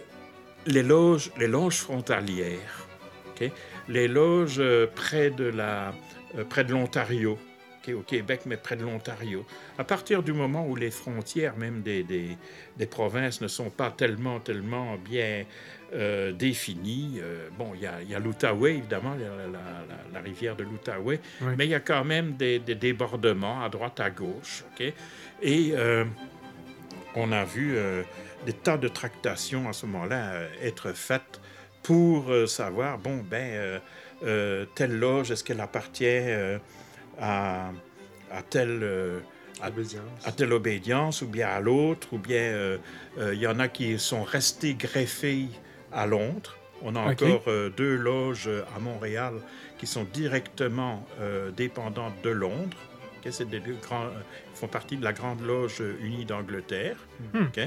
les, loges, les loges frontalières, les loges près de la, près de l'Ontario, au Québec, mais près de l'Ontario. À partir du moment où les frontières même des, des, des provinces ne sont pas tellement, tellement bien euh, définies, euh, bon, il y a, a l'Outaouais, évidemment, la, la- la- la rivière de l'Outaouais, Oui. mais il y a quand même des, des débordements à droite, à gauche, OK? Et euh, on a vu des tas de tractations à ce moment-là être faites pour savoir, bon, ben, telle loge, est-ce qu'elle appartient à, à telle... à, à telle obédience, ou bien à l'autre, ou bien euh, euh, il y en a qui sont restés greffés à Londres. On a encore euh, deux loges euh, à Montréal qui sont directement euh, dépendantes de Londres. Ok, C'est des deux grands, euh, ils font partie de la Grande Loge unie d'Angleterre. Hmm. ok?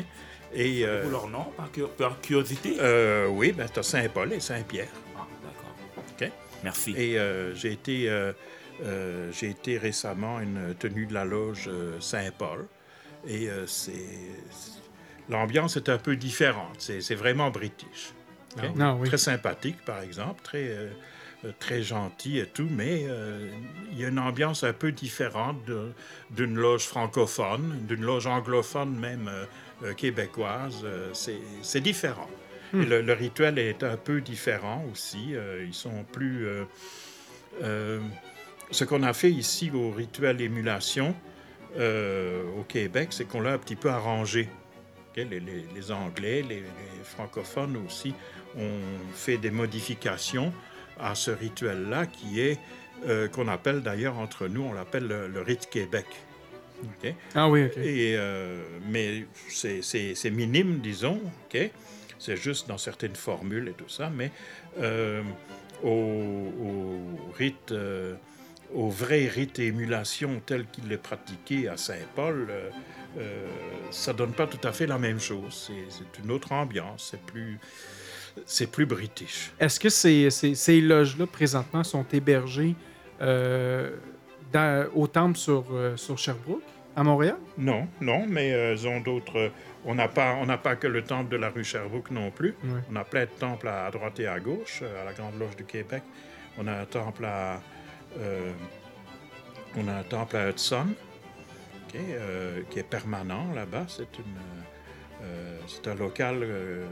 Et, euh, Pour leur nom, par, cu- par curiosité? euh, oui, ben, tu as Saint-Paul et Saint-Pierre. Ah, d'accord. OK? Merci. Et euh, j'ai été, euh, euh, j'ai été récemment une tenue de la loge euh, Saint-Paul. Et euh, c'est, c'est- l'ambiance est un peu différente. C'est, vraiment british. Oui. Très sympathique, par exemple, très, euh, euh, très gentil et tout, mais euh, il y a une ambiance un peu différente d'une loge francophone, d'une loge anglophone même euh, québécoise. C'est, différent. Hmm. Et le, le rituel est un peu différent aussi. Ils sont plus... ce qu'on a fait ici au rituel émulation euh, au Québec, c'est qu'on l'a un petit peu arrangé. Les, les- les Anglais, les, les francophones aussi ont fait des modifications à ce rituel-là qui est, euh, qu'on appelle d'ailleurs entre nous, on l'appelle le, le rite Québec. Ah oui, OK. Et, euh, mais c'est- minime, disons, OK? C'est juste dans certaines formules et tout ça, mais euh, au, au rite, au vrai rite émulation tel qu'il est pratiqué à Saint-Paul, euh, euh, ça donne pas tout à fait la même chose. C'est- une autre ambiance, c'est plus, c'est plus british. Est-ce que ces, ces, ces loges-là, présentement, sont hébergées euh, dans- au temple sur, euh, sur Sherbrooke, à Montréal? Non, non, mais euh, ils ont d'autres. on n'a pas, on pas que le temple de la rue Sherbrooke non plus. On a plein de temples à, à droite et à gauche, à la Grande Loge du Québec. On a un temple à, euh, on a un temple à Hudson, euh, qui est permanent là-bas. C'est euh, un local euh,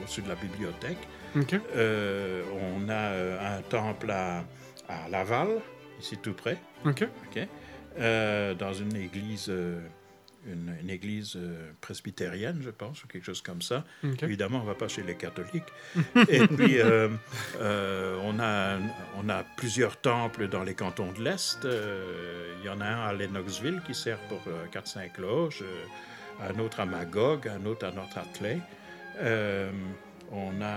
au-dessus de la bibliothèque. On a un temple à, à Laval, ici tout près. Dans une église, une, une église euh, presbytérienne, je pense, ou quelque chose comme ça. Évidemment, on ne va pas chez les catholiques. *laughs* Et puis, euh, euh, on, a, on a plusieurs temples dans les cantons de l'Est. Euh, Il y en a un à Lennoxville qui sert pour euh, 4-5 loges, un autre à Magog, un autre à Hatley. Euh, on a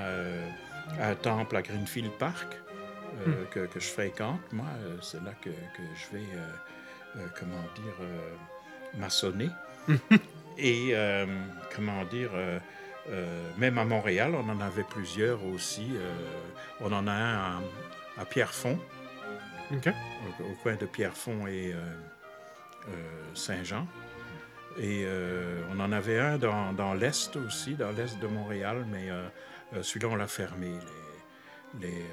un temple à Greenfield Park. euh, que, que je fréquente. Moi, euh, c'est là que, que je vais, euh, comment dire, maçonner. *laughs* Et, euh, comment dire, euh, euh, même à Montréal, on en avait plusieurs aussi. On en a un à, à Pierrefonds, au, au coin de Pierrefonds et Saint-Jean. Et on en avait un dans, dans l'Est aussi, dans l'Est de Montréal, mais celui-là, on l'a fermé. Les, les,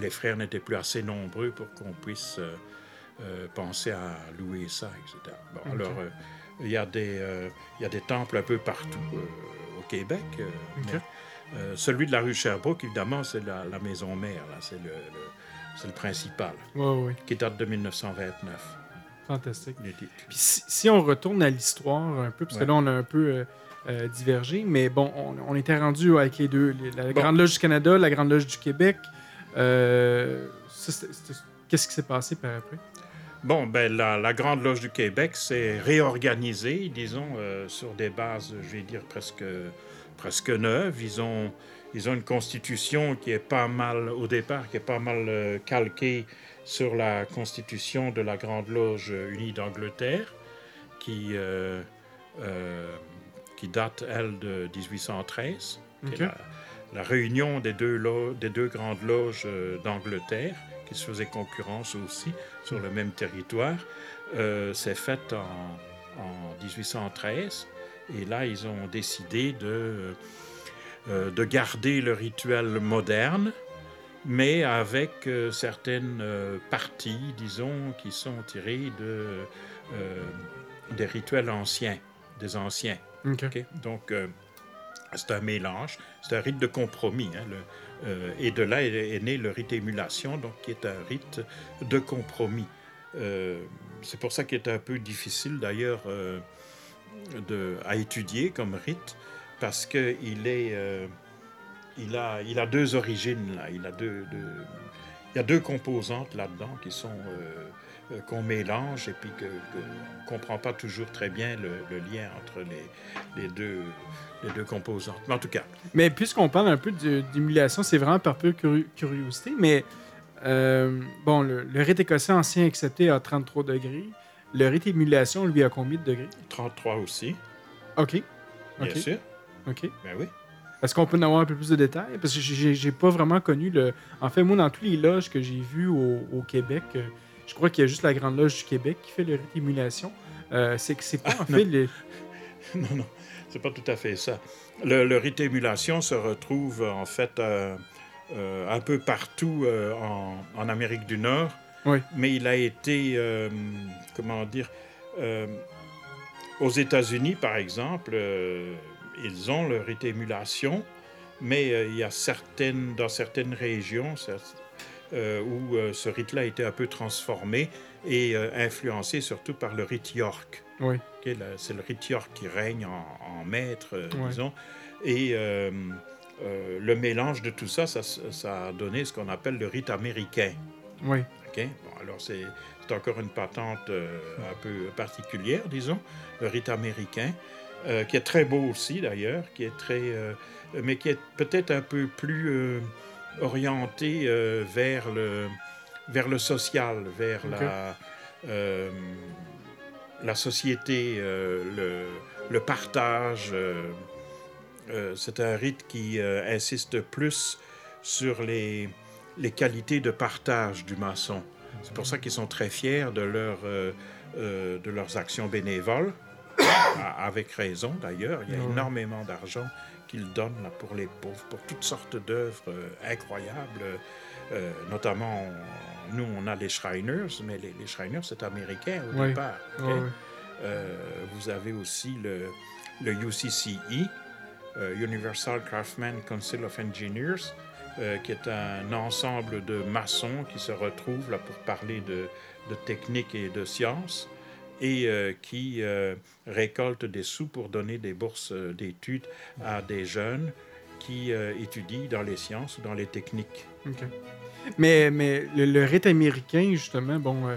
les frères n'étaient plus assez nombreux pour qu'on puisse euh, penser à louer ça, etc. Bon, alors, euh, il y, a des, euh, il y a des temples un peu partout au Québec. mais, celui de la rue Sherbrooke, évidemment, c'est la, la maison mère, c'est le, le- c'est le principal, qui date de 1929. Fantastique. Puis si, si on retourne à l'histoire un peu, parce que là, on a un peu euh, divergé, mais bon, on, on était rendu avec les deux. les- la Grande Loge du Canada, la Grande Loge du Québec. Euh, Qu'est-ce qui s'est passé par après? Bon, ben, la, la Grande Loge du Québec s'est réorganisée, disons, euh, sur des bases, je vais dire, presque, presque neuves. Ils ont, ils ont une constitution qui est pas mal, au départ, qui est pas mal euh, calquée sur la constitution de la Grande Loge unie d'Angleterre, qui, euh, qui date, elle, de 1813. qui est la, la réunion des deux, lo- des deux grandes loges d'Angleterre, qui se faisaient concurrence aussi sur le même territoire, euh, s'est faite en, en 1813. Et là, ils ont décidé de, euh, de garder le rituel moderne, mais avec euh, certaines euh, parties, disons, qui sont tirées de, des rituels anciens, des anciens. Donc, c'est un mélange, c'est un rite de compromis. hein, le- euh, et de là est, né le rite émulation, donc qui est un rite de compromis. Euh, c'est pour ça qu'il est un peu difficile d'ailleurs euh, à étudier comme rite, parce qu'il il a, deux origines il y a deux composantes là-dedans qui sont qu'on mélange et puis que, que on comprend pas toujours très bien le, lien entre les deux les deux composantes. Mais en tout cas, Mais puisqu'on parle un peu d'émulation, c'est vraiment par pure curi- curiosité, mais euh, bon, le, le rite écossais ancien accepté à 33 degrés. Le rite émulation, lui, à combien de degrés? 33 aussi, OK. bien sûr. OK. Ben oui. Est-ce qu'on peut en avoir un peu plus de détails? Parce que j'ai- pas vraiment connu le. En fait, moi, dans tous les loges que j'ai vues au, au Québec, euh, je crois qu'il y a juste la Grande Loge du Québec qui fait le rite émulation. Euh, c'est pas en Ah, fait non. le. *laughs* non, non, c'est pas tout à fait ça. Le, le rite émulation se retrouve en fait euh, euh, un peu partout euh, en, en Amérique du Nord, Oui. mais il a été, comment dire, aux États-Unis par exemple, ils ont le rite émulation, mais il y a certaines, dans certaines régions où ce rite-là a été un peu transformé et euh, influencé surtout par le rite York. Oui. C'est le rite York qui règne en, en maître, euh, disons. Et euh, le mélange de tout ça, ça, ça a donné ce qu'on appelle le rite américain. Oui. Bon, alors, c'est encore une patente un peu particulière, disons, le rite américain, qui est très beau aussi, d'ailleurs, qui est très... mais qui est peut-être un peu plus orienté vers, le, vers le social, vers la, euh, la société, euh, le, le partage. euh, c'est un rite qui insiste plus sur les, les qualités de partage du maçon. C'est pour ça qu'ils sont très fiers de, leur, de leurs actions bénévoles, *coughs* avec raison d'ailleurs. Il y a énormément d'argent qu'ils donnent là, pour les pauvres, pour toutes sortes d'œuvres incroyables. Euh, notamment, nous, on a les Shriners, mais les, les Shriners, c'est américain au Ouais. départ. ok? Ouais, ouais. Euh, vous avez aussi le, le UCCE, euh, Universal Craftsman Council of Engineers, euh, qui est un ensemble de maçons qui se retrouvent là pour parler de, de technique et de sciences et euh, qui récoltent des sous pour donner des bourses d'études à des jeunes qui étudient dans les sciences ou dans les techniques. Mais, mais le, le rite américain, justement, bon, euh,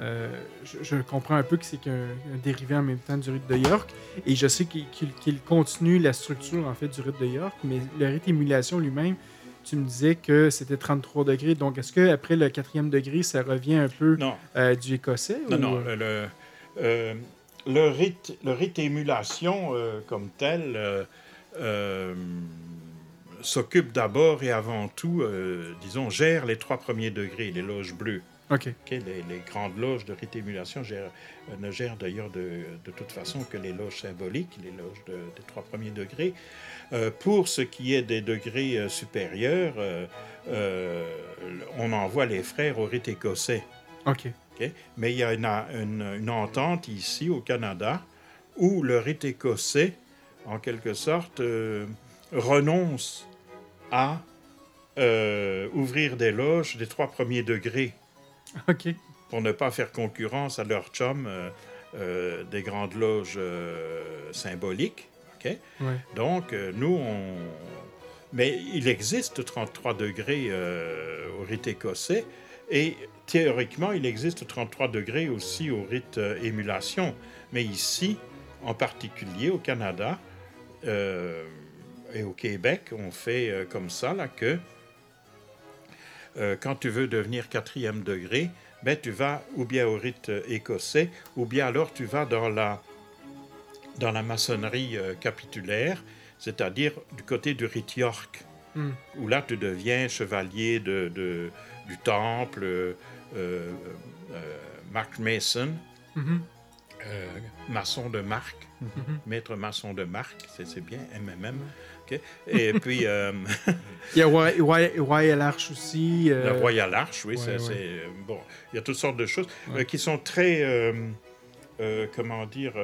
euh, je, je comprends un peu que c'est qu'un un dérivé en même temps du rite de York. Et je sais qu'il continue la structure, en fait, du rite de York. Mais le rite émulation lui-même, tu me disais que c'était 33 degrés. Donc, est-ce qu'après le quatrième degré, ça revient un peu euh, du écossais? Non, ou- non, le, le, euh, le rite, le rite émulation comme tel s'occupe d'abord et avant tout, euh, disons, gère les trois premiers degrés, les loges bleues. Les, les grandes loges de rite émulation gèrent- euh, ne gèrent d'ailleurs de, de toute façon que les loges symboliques, les loges de- des trois premiers degrés. Euh, pour ce qui est des degrés euh, supérieurs, on envoie les frères au rite écossais. Mais il y a une, une- une entente ici au Canada où le rite écossais, en quelque sorte, renonce à euh, ouvrir des loges des trois premiers degrés OK. pour ne pas faire concurrence à leur chum euh, euh, des grandes loges symboliques. OK? Ouais. Donc, nous, on... Mais il existe 33 degrés au rite écossais et théoriquement, il existe 33 degrés aussi au rite émulation. Mais ici, en particulier au Canada et au Québec, on fait euh, comme ça, là, que euh, quand tu veux devenir quatrième degré, ben, tu vas ou bien au rite euh, écossais, ou bien alors tu vas dans la, dans la maçonnerie capitulaire, c'est-à-dire du côté du rite York, Hmm. où là tu deviens chevalier de, de- du temple, euh, euh, Mark Mason, Mhm. Euh, maçon de Marc, Mhm. maître maçon de Marc, c'est bien, MMM. Et puis, euh, *laughs* Il y a Roy- Roy- Royal Arch aussi. euh, la Royal Arch, oui, ouais, c'est, ouais. euh, bon. Il y a toutes sortes de choses Ouais. qui sont très, comment dire,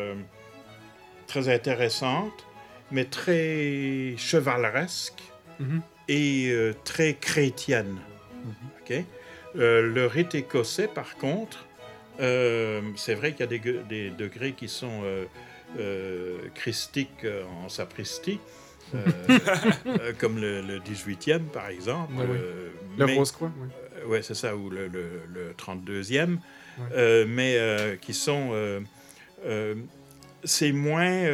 très intéressantes, mais très chevaleresques Mhm. et très chrétiennes. le rite écossais, par contre, euh, c'est vrai qu'il y a des, degrés qui sont euh, euh, christiques en sapristie. *laughs* comme le, le 18e, par exemple. Ouais, ouais. Le mais- Rose-Croix, ouais. euh, ouais, c'est ça, ou le, le- le 32e, Ouais. euh, mais qui sont. c'est moins.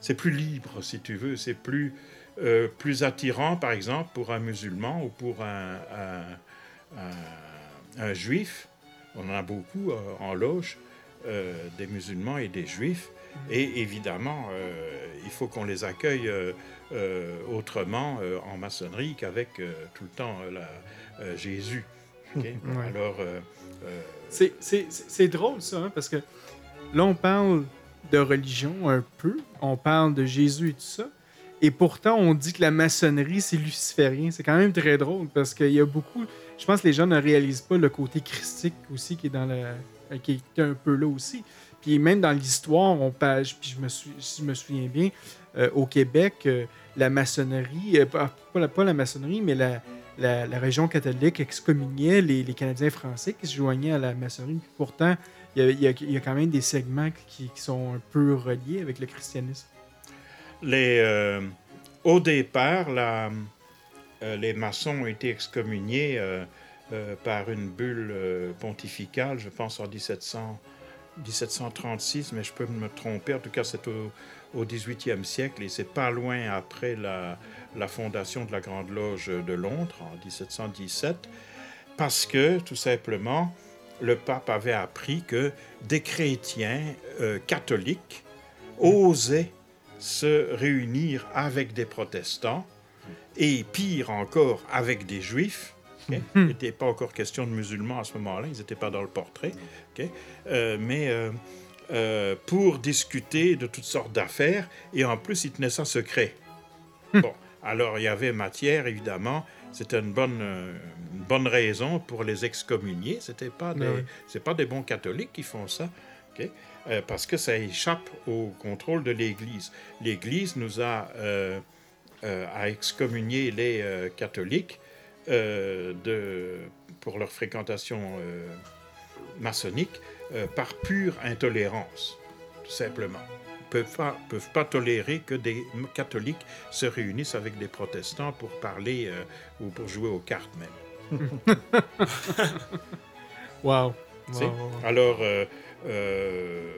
c'est plus libre, si tu veux. C'est plus, plus attirant, par exemple, pour un musulman ou pour un, un- un- un juif. On en a beaucoup euh, en loge, euh, des musulmans et des juifs. Et évidemment, euh, il faut qu'on les accueille euh, euh, autrement euh, en maçonnerie qu'avec euh, tout le temps euh, la- euh, Jésus. ok? *laughs* Ouais. Alors, euh, euh, C'est- C'est c'est- c'est drôle, ça, hein, parce que là, on parle de religion un peu, on parle de Jésus et tout ça, et pourtant, on dit que la maçonnerie, c'est luciférien. C'est quand même très drôle, parce qu'il y a beaucoup... Je pense que les gens ne réalisent pas le côté christique aussi euh, qui est un peu là aussi. Puis même dans l'histoire, on page, puis je me, si je me souviens bien, euh, au Québec, euh, la maçonnerie, pas, la, pas maçonnerie, mais la, région catholique excommuniait les, Canadiens français qui se joignaient à la maçonnerie. Puis pourtant, il y a, quand même des segments qui, sont un peu reliés avec le christianisme. au départ, la- les maçons ont été excommuniés euh, euh, par une bulle euh, pontificale, je pense en 1700, 1736, mais je peux me tromper. En tout cas, c'est au, au 18e siècle et c'est pas loin après la, la fondation de la Grande Loge de Londres en 1717, parce que, tout simplement, le pape avait appris que des chrétiens euh, catholiques osaient se réunir avec des protestants et pire encore avec des juifs. ok? Il n'était pas encore question de musulmans à ce moment-là, ils n'étaient pas dans le portrait. ok? Euh, mais euh, euh, pour discuter de toutes sortes d'affaires et en plus ils tenaient ça secret. Bon, alors il y avait matière évidemment. C'était une bonne, une bonne raison pour les excommunier. C'était pas des, Ben c'est pas des bons catholiques qui font ça. parce que ça échappe au contrôle de l'Église. L'Église nous a, euh, a excommunié les euh, catholiques euh, de, pour leur fréquentation maçonnique par pure intolérance, tout simplement. Ils ne peuvent pas, peuvent pas tolérer que des catholiques se réunissent avec des protestants pour parler ou pour jouer aux cartes même. *laughs* Wow. Alors, euh, euh,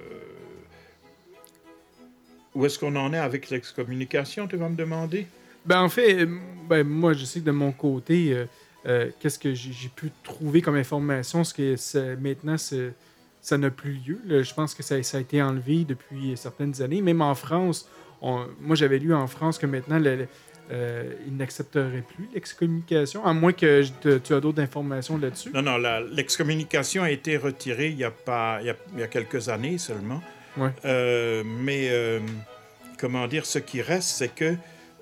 où est-ce qu'on en est avec l'excommunication, tu vas me demander? Ben, en fait, euh, ben, moi, je sais que de mon côté, euh, euh, qu'est-ce que j'ai pu trouver comme information, c'est que maintenant, ça n'a plus lieu. là. Je pense que ça, ça a été enlevé depuis certaines années. Même en France, on- moi, j'avais lu en France que maintenant, le- le- euh, ils n'accepteraient plus l'excommunication, à moins que te- tu as d'autres informations là-dessus. Non, non, l'excommunication a été retirée il y a, pas, il y a, il y a quelques années seulement. Ouais. Mais, comment dire, ce qui reste, c'est que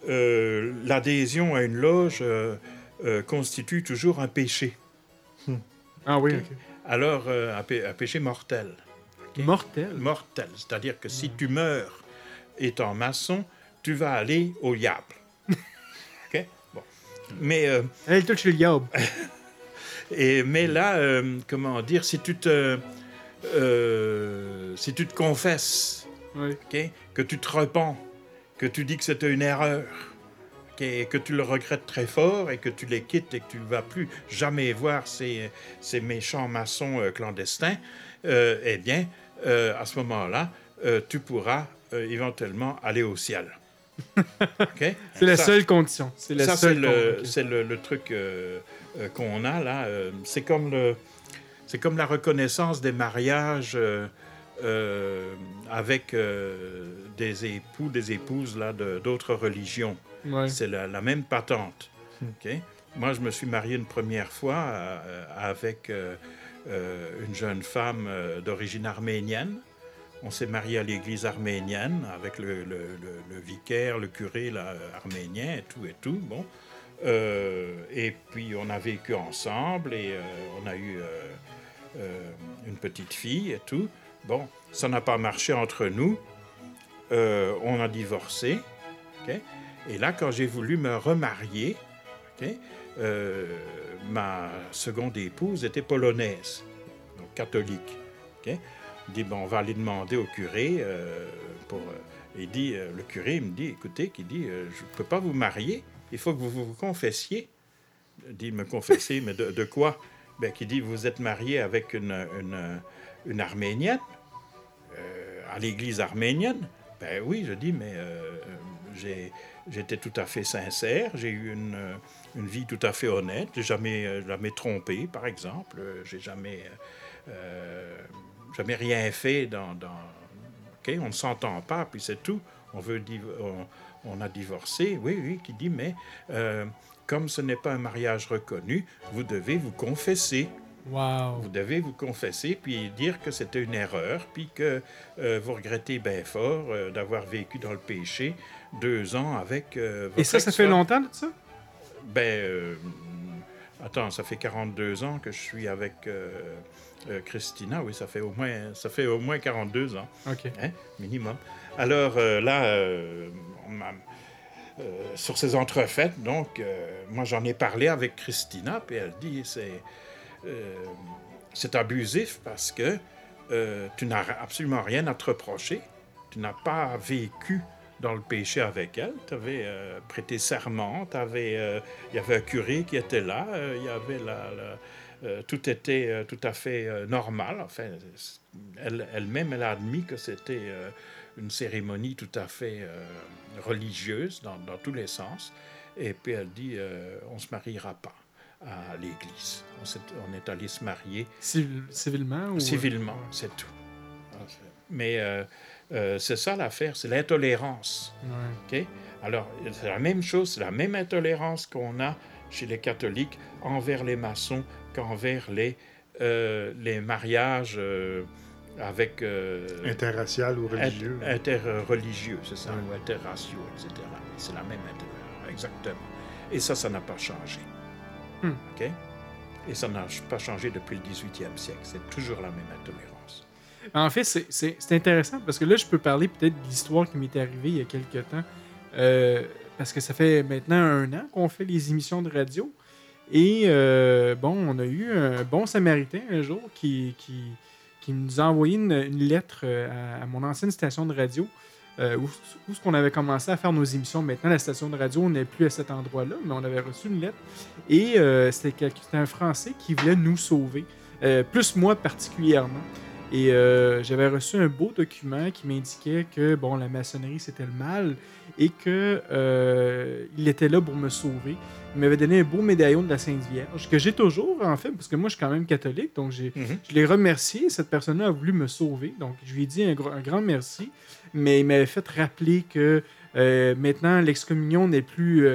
euh, l'adhésion à une loge euh, euh, constitue toujours un péché. Ah oui. Alors, euh, un, pé- un péché mortel. Mortel? Mortel. C'est-à-dire que si tu meurs étant maçon, tu vas aller au diable. *laughs* OK? Bon. Mais... euh, Elle touche le diable. *laughs* Et, mais là, euh, comment dire, si tu te, euh, si tu te confesses, ok, que tu te repens, que tu dis que c'était une erreur, et que tu le regrettes très fort et que tu les quittes et que tu ne vas plus jamais voir ces, ces méchants maçons euh, clandestins, euh, eh bien, euh, à ce moment-là, euh, tu pourras éventuellement aller au ciel. *laughs* C'est la Ça- seule condition. C'est ça, le, le- le truc qu'on a là. c'est comme le, c'est comme la reconnaissance des mariages euh, avec euh, des époux, des épouses là d'autres religions. Ouais. C'est la, la même patente. ok? Moi, je me suis marié une première fois euh, avec une jeune femme d'origine arménienne. On s'est marié à l'église arménienne avec le, le- le- le vicaire, le curé là, arménien et tout et tout. Bon. Et puis on a vécu ensemble et on a eu une petite fille et tout. Bon, ça n'a pas marché entre nous. Euh, on a divorcé. Et là, quand j'ai voulu me remarier, euh, ma seconde épouse était polonaise, donc catholique. ok? Il dit, bon, on va aller demander au curé euh, pour... il dit, le curé me dit, écoutez, qui dit, je ne peux pas vous marier, il faut que vous vous confessiez. Il dit, me confesser, mais de, quoi? Ben, Qui dit, vous êtes marié avec une, une, Arménienne, à l'église arménienne. Ben oui, je dis, mais euh, j'étais tout à fait sincère, j'ai eu une, vie tout à fait honnête, j'ai jamais, euh, jamais trompé, par exemple, j'ai jamais, euh, jamais rien fait dans... dans on ne s'entend pas, puis c'est tout. On, veut on a divorcé, oui, oui, qui dit, mais euh, comme ce n'est pas un mariage reconnu, vous devez vous confesser. Wow. Vous devez vous confesser, puis dire que c'était une erreur, puis que euh, vous regrettez bien fort euh, d'avoir vécu dans le péché deux ans avec euh, votre Et ça, ça fait longtemps de ça? Ben, euh, attends, ça fait 42 ans que je suis avec Christina. Oui, ça fait au moins, ça fait au moins 42 ans. OK. Hein, minimum. Alors là, on euh, sur ces entrefaites, donc, euh, moi j'en ai parlé avec Christina, puis elle dit c'est c'est abusif parce que euh, tu n'as absolument rien à te reprocher. Tu n'as pas vécu dans le péché avec elle. Tu avais prêté serment, euh, il y avait un curé qui était là, euh, euh, tout était euh, tout à fait euh, normal. Enfin, elle-même, elle a admis que c'était euh, une cérémonie tout à fait euh, religieuse dans, dans tous les sens. Et puis elle dit, euh, on ne se mariera pas à l'église. On, est allé se marier Civil- civilement ou... civilement, c'est tout. Mais euh, euh, c'est ça l'affaire, c'est l'intolérance. Ouais. OK? Alors, c'est la même chose, c'est la même intolérance qu'on a chez les catholiques envers les maçons qu'envers les, euh, les mariages euh, avec... euh, Interracial ou religieux. Inter- Interreligieux, c'est ça, ou interraciaux, etc. C'est la même intolérance, exactement. Et ça, ça n'a pas changé. Hmm. OK? Et ça n'a pas changé depuis le 18e siècle. C'est toujours la même intolérance. En fait, c'est- intéressant parce que là, je peux parler peut-être de l'histoire qui m'est arrivée il y a quelques temps. Euh, parce que ça fait maintenant un an qu'on fait les émissions de radio. Et euh, bon, on a eu un bon samaritain un jour qui, qui, qui nous a envoyé une, une lettre euh, à, à mon ancienne station de radio euh, où, ce qu'on avait commencé à faire nos émissions? Maintenant, la station de radio, n'est plus à cet endroit-là, mais on avait reçu une lettre. Et euh, c'était un Français qui voulait nous sauver, euh, plus moi particulièrement. Et euh, j'avais reçu un beau document qui m'indiquait que bon, la maçonnerie c'était le mal et que euh, il était là pour me sauver. Il m'avait donné un beau médaillon de la Sainte Vierge que j'ai toujours en fait parce que moi je suis quand même catholique donc j'ai Mhm. je l'ai remercié. Cette personne-là a voulu me sauver donc je lui ai dit un, gr- un grand merci. Mais il m'avait fait rappeler que euh, maintenant l'excommunion n'est plus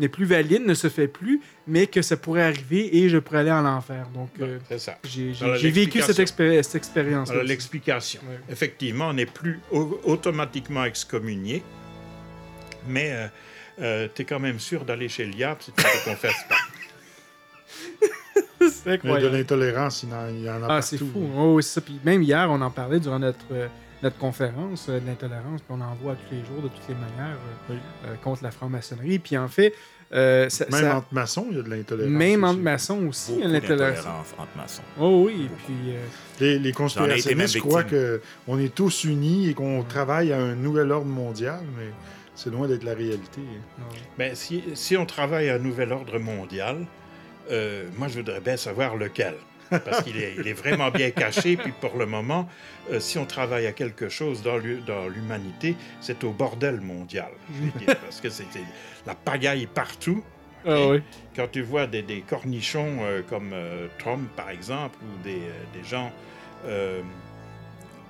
n'est plus valide, ne se fait plus, mais que ça pourrait arriver et je pourrais aller en enfer. Donc euh, C'est ça. j'ai vécu cette, expé- cette expérience. L'explication. Effectivement, on n'est plus au- automatiquement excommunié, mais tu es quand même sûr d'aller chez le diable si tu ne te confesses pas. *laughs* c'est Mais de incroyable. l'intolérance, il, y en a Ah, partout. c'est fou. Oh, oui, c'est ça. Puis même hier, on en parlait durant notre, euh, notre conférence euh, de l'intolérance, puis on en voit tous les jours, de toutes les manières, euh, euh, contre la franc-maçonnerie. Puis en fait, euh, ça, Même ça- entre maçons, il y a de l'intolérance. même aussi. entre maçons aussi, il y a de Beaucoup l'intolérance. entre maçons. Oh oui, et puis... euh, Les, les conspirationnistes même croient qu'on est tous unis et qu'on travaille à un nouvel ordre mondial, mais c'est loin d'être la réalité. Mais si, si on travaille à un nouvel ordre mondial, euh, moi je voudrais bien savoir lequel. Parce qu'il est, il est vraiment bien caché. Puis pour le moment, euh, si on travaille à quelque chose dans l'hu- dans l'humanité, c'est au bordel mondial. Je vais dire, parce que c'est la pagaille partout. Ah oui. Quand tu vois des, des cornichons euh, comme euh, Trump, par exemple, ou des, des gens,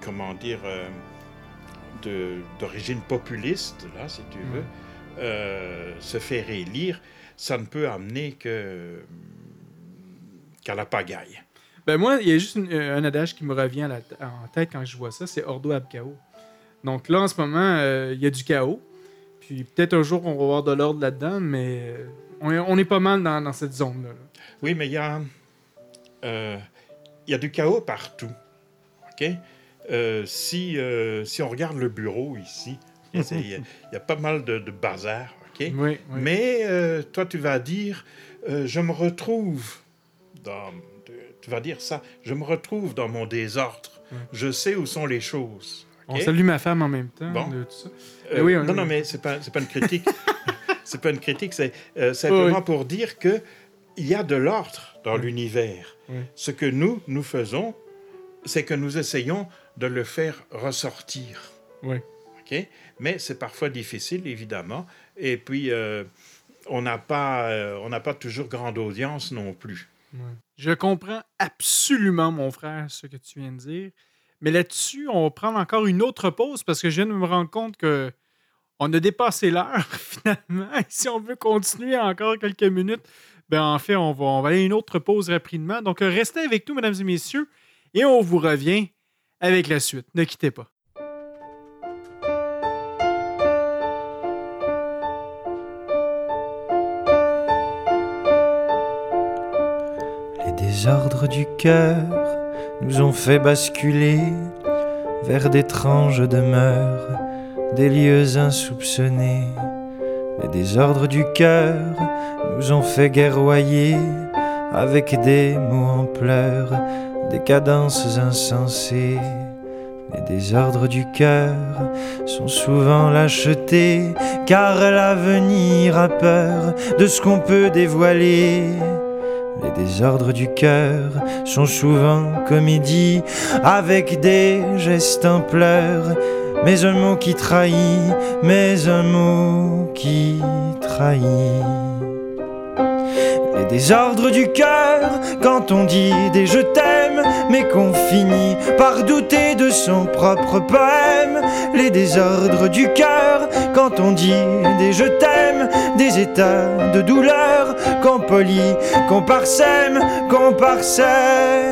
comment dire, d'origine populiste, là, si tu veux, euh, se faire élire, ça ne peut amener que qu'à la pagaille. Ben moi, il y a juste une- euh, un adage qui me revient à la en tête quand je vois ça, c'est Ordo ab chaos. Donc là, en ce moment, euh, il y a du chaos. Puis peut-être un jour, on va avoir de l'ordre là-dedans, mais euh, on est, on est pas mal dans, dans cette zone-là. là. Oui, mais il y a, euh, il y a du chaos partout. OK? Euh, si, si on regarde le bureau ici, *laughs* il y a- y, pas mal de, de bazar. OK? Oui, oui. Mais toi, tu vas dire, je me retrouve dans. Tu vas dire ça, je me retrouve dans mon désordre. Je sais où sont les choses. On salue ma femme en même temps. Bon. de tout ça. Euh, Mais oui, on- non, non, mais c'est pas, pas une critique. *laughs* c'est pas une critique, c'est euh, simplement Oui. pour dire que il y a de l'ordre dans l'univers. Ce que nous, nous faisons, c'est que nous essayons de le faire ressortir. Oui. OK? Mais c'est parfois difficile, évidemment. Et puis, euh, on n'a pas, on n'a pas toujours grande audience non plus. Je comprends absolument, mon frère, ce que tu viens de dire. Mais là-dessus, on va prendre encore une autre pause parce que je viens de me rendre compte que on a dépassé l'heure *laughs* finalement. Si on veut continuer encore quelques minutes, ben en fait, on va, on va aller à une autre pause rapidement. Donc, restez avec nous, mesdames et messieurs, et on vous revient avec la suite. Ne quittez pas. Désordres du cœur nous ont fait basculer vers d'étranges demeures, des lieux insoupçonnés. Les désordres du cœur nous ont fait guerroyer avec des mots en pleurs, des cadences insensées. Les désordres du cœur sont souvent lâchetés, car l'avenir a peur de ce qu'on peut dévoiler. Les désordres du cœur sont souvent comédie, avec des gestes en pleurs, mais un mot qui trahit, mais un mot qui trahit. Les désordres du cœur, quand on dit des je t'aime, mais qu'on finit par douter de son propre poème. Les désordres du cœur, quand on dit des je t'aime, des états de douleur, qu'on polie, qu'on parsème, qu'on Les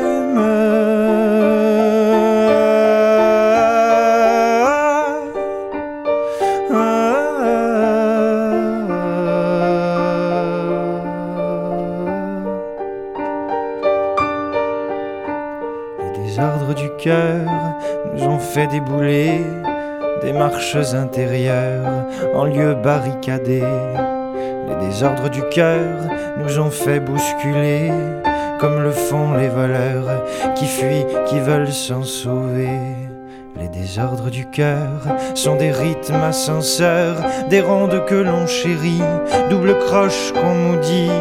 nous ont fait débouler des marches intérieures en lieu barricadé. Les désordres du cœur nous ont fait bousculer comme le font les voleurs qui fuient, qui veulent s'en sauver. Les désordres du cœur sont des rythmes ascenseurs, des rondes que l'on chérit, double croche qu'on maudit.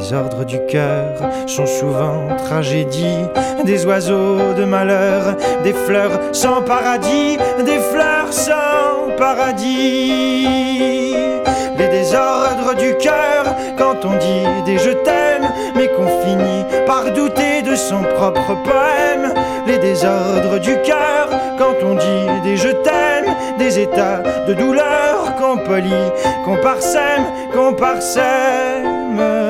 Les Les ordres du cœur sont souvent tragédies, des oiseaux de malheur, des fleurs sans paradis, des fleurs sans paradis. Les désordres du cœur quand on dit des je t'aime, mais qu'on finit par douter de son propre poème. Les désordres du cœur quand on dit des je t'aime, des états de douleur qu'on polie, qu'on parsème, qu'on parsème.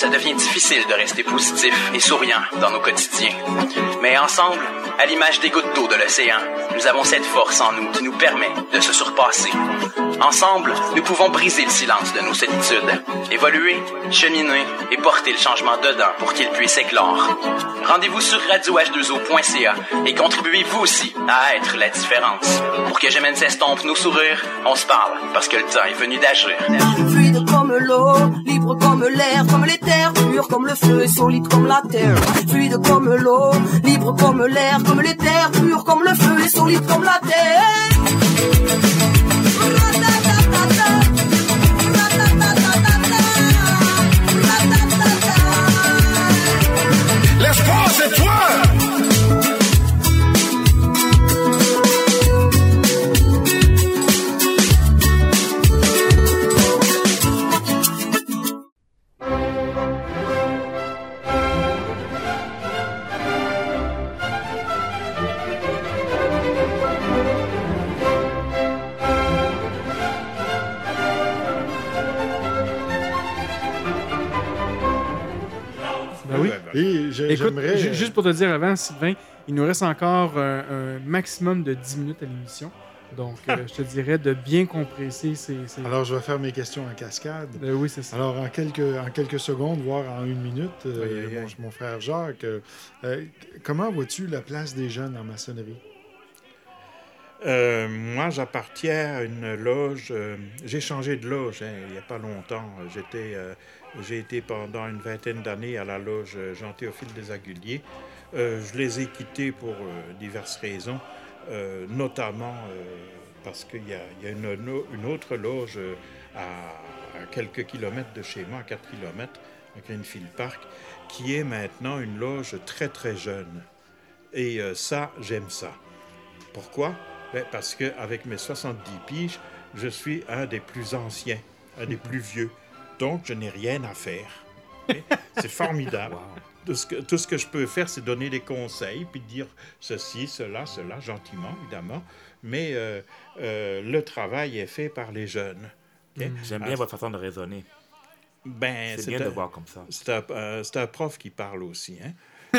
Ça devient difficile de rester positif et souriant dans nos quotidiens. Mais ensemble, à l'image des gouttes d'eau de l'océan, nous avons cette force en nous qui nous permet de se surpasser. Ensemble, nous pouvons briser le silence de nos solitudes, évoluer, cheminer et porter le changement dedans pour qu'il puisse éclore. Rendez-vous sur radioh2o.ca et contribuez vous aussi à être la différence. Pour que jamais ne s'estompe nos sourires, on se parle parce que le temps est venu d'agir. L'air, comme les terres, pur comme le feu et solide comme la terre. Fluide comme l'eau, libre comme l'air, comme les terres, pur comme le feu et solide comme la terre. Écoute, ju- juste pour te dire avant, Sylvain, il nous reste encore euh, un maximum de 10 minutes à l'émission. Donc, euh, *laughs* je te dirais de bien compresser ces. ces- Alors, je vais faire mes questions en cascade. Euh, oui, c'est ça. Alors, en quelques, en quelques secondes, voire en une minute, euh, aïe, mon, frère Jacques, euh, euh, comment vois-tu la place des jeunes en maçonnerie? Euh, moi, j'appartiens à une loge. euh, j'ai changé de loge hein, il n'y a pas longtemps. J'étais, euh, j'ai été pendant une vingtaine d'années à la loge Jean-Théophile des Aguliers. Euh, je les ai quittés pour euh, diverses raisons, euh, notamment parce qu'il y a, il y a une, autre loge à, à quelques kilomètres de chez moi, à 4 kilomètres, à Greenfield Park, qui est maintenant une loge très très jeune. Et ça, j'aime ça. Pourquoi? Ben, Parce qu'avec mes 70 piges, je suis un des plus anciens, un des plus vieux. Donc, je n'ai rien à faire. *laughs* C'est formidable. Tout, ce que, tout ce que je peux faire, c'est donner des conseils, puis dire ceci, cela, cela, gentiment, évidemment. Mais euh, euh, le travail est fait par les jeunes. ok? J'aime Ah, bien votre façon de raisonner. ben, C'est bien un- de voir comme ça. C'est un, euh, un prof qui parle aussi. Hein?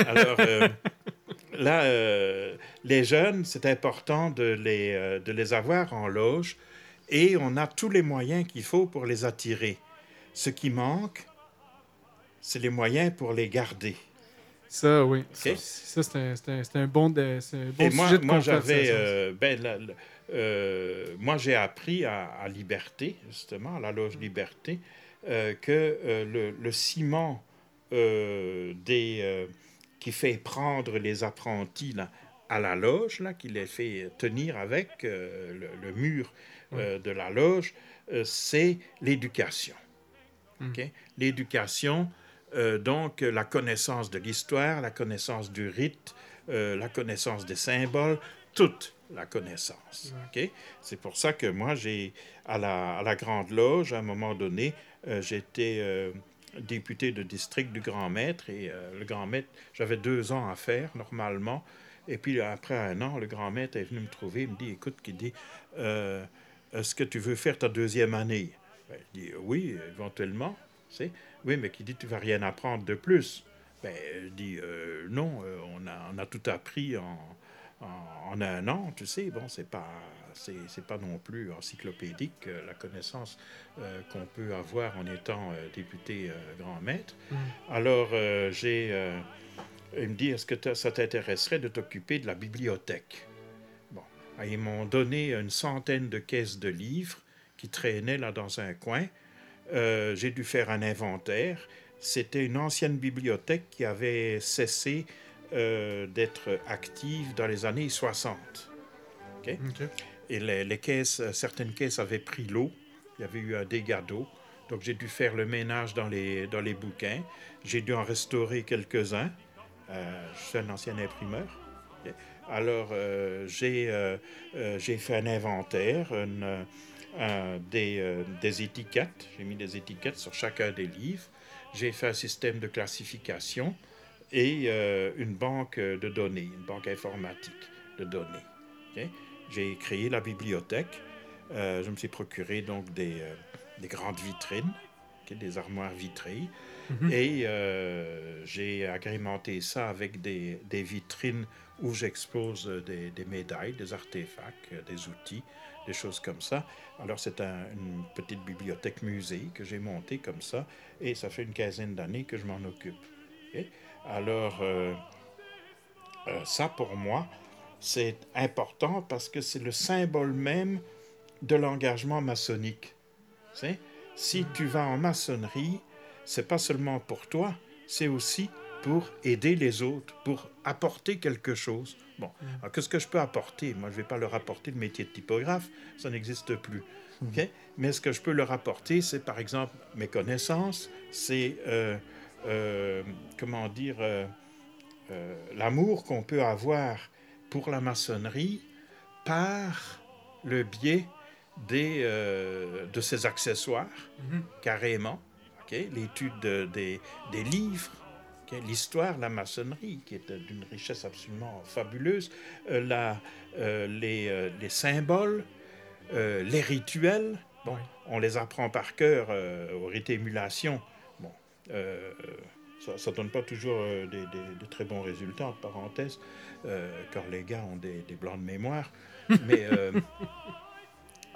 Alors, euh, *laughs* là, euh, les jeunes, c'est important de les, euh, de les avoir en loge et on a tous les moyens qu'il faut pour les attirer. Ce qui manque, c'est les moyens pour les garder. Ça, oui. Ça, c'est un, un- un bon, de- un bon Et moi, sujet de moi j'avais, euh, ben, la- la- euh, moi, j'ai appris à, à Liberté, justement, à la loge Liberté, euh, que le, le ciment des, qui fait prendre les apprentis là, à la loge, là, qui les fait tenir avec le, le mur de la loge, c'est l'éducation. OK? L'éducation, euh, donc la connaissance de l'histoire, la connaissance du rite, euh, la connaissance des symboles, toute la connaissance. OK? C'est pour ça que moi, j'ai, à la, à la Grande Loge, à un moment donné, euh, j'étais député de district du Grand Maître et le Grand Maître, j'avais deux ans à faire normalement. Et puis après un an, le Grand Maître est venu me trouver, il me dit, écoute, qui dit, est-ce que tu veux faire ta deuxième année? Ben, je dis, oui, éventuellement. tu sais. Oui, mais qui dit, tu vas rien apprendre de plus. Ben, elle dit euh, non, euh, on, a, on a tout appris en, en, en un an, tu sais. Bon, c'est pas, c'est, c'est pas non plus encyclopédique euh, la connaissance qu'on peut avoir en étant député grand maître. Mm. Alors, j'ai. il me dit est-ce que ça t'intéresserait de t'occuper de la bibliothèque? Bon. Ils m'ont donné une centaine de caisses de livres qui traînaient là dans un coin. Euh, j'ai dû faire un inventaire. C'était une ancienne bibliothèque qui avait cessé euh, d'être active dans les années 60. OK? Et les, les caisses, certaines caisses avaient pris l'eau. Il y avait eu un dégât d'eau. Donc j'ai dû faire le ménage dans les, dans les bouquins. J'ai dû en restaurer quelques-uns. Euh, je suis un ancien imprimeur. Alors euh, j'ai j'ai fait un inventaire une, euh, des, euh, étiquettes. J'ai mis des étiquettes sur chacun des livres. J'ai fait un système de classification et euh, une banque de données, une banque informatique de données. J'ai créé la bibliothèque. Euh, je me suis procuré donc des, euh, des grandes vitrines, des armoires vitrées. Mhm. Et euh, j'ai agrémenté ça avec des, des vitrines où j'expose euh, des, des médailles, des artefacts, euh, des outils, des choses comme ça. Alors c'est un- une petite bibliothèque musée que j'ai montée comme ça et ça fait une quinzaine d'années que je m'en occupe. Alors euh, euh, ça pour moi, c'est important parce que c'est le symbole même de l'engagement maçonnique. Tu sais, Si tu vas en maçonnerie, c'est pas seulement pour toi, c'est aussi pour aider les autres, pour apporter quelque chose. Bon, alors qu'est-ce que je peux apporter? Moi, je vais pas leur apporter le métier de typographe, ça n'existe plus. OK? Mais ce que je peux leur apporter, c'est par exemple mes connaissances, c'est, euh, euh, comment dire, euh, l'amour qu'on peut avoir pour la maçonnerie par le biais des, de ses accessoires, Mhm. carrément. L'étude de- des, des livres, l'histoire la maçonnerie, qui est d'une richesse absolument fabuleuse, euh, la- euh, les, euh, les symboles, les rituels. Bon, on les apprend par cœur au rite émulation. Bon, ça ne donne pas toujours euh, des, des- de très bons résultats, entre parenthèses, euh, car les gars ont des, des blancs de mémoire. *laughs* Mais euh,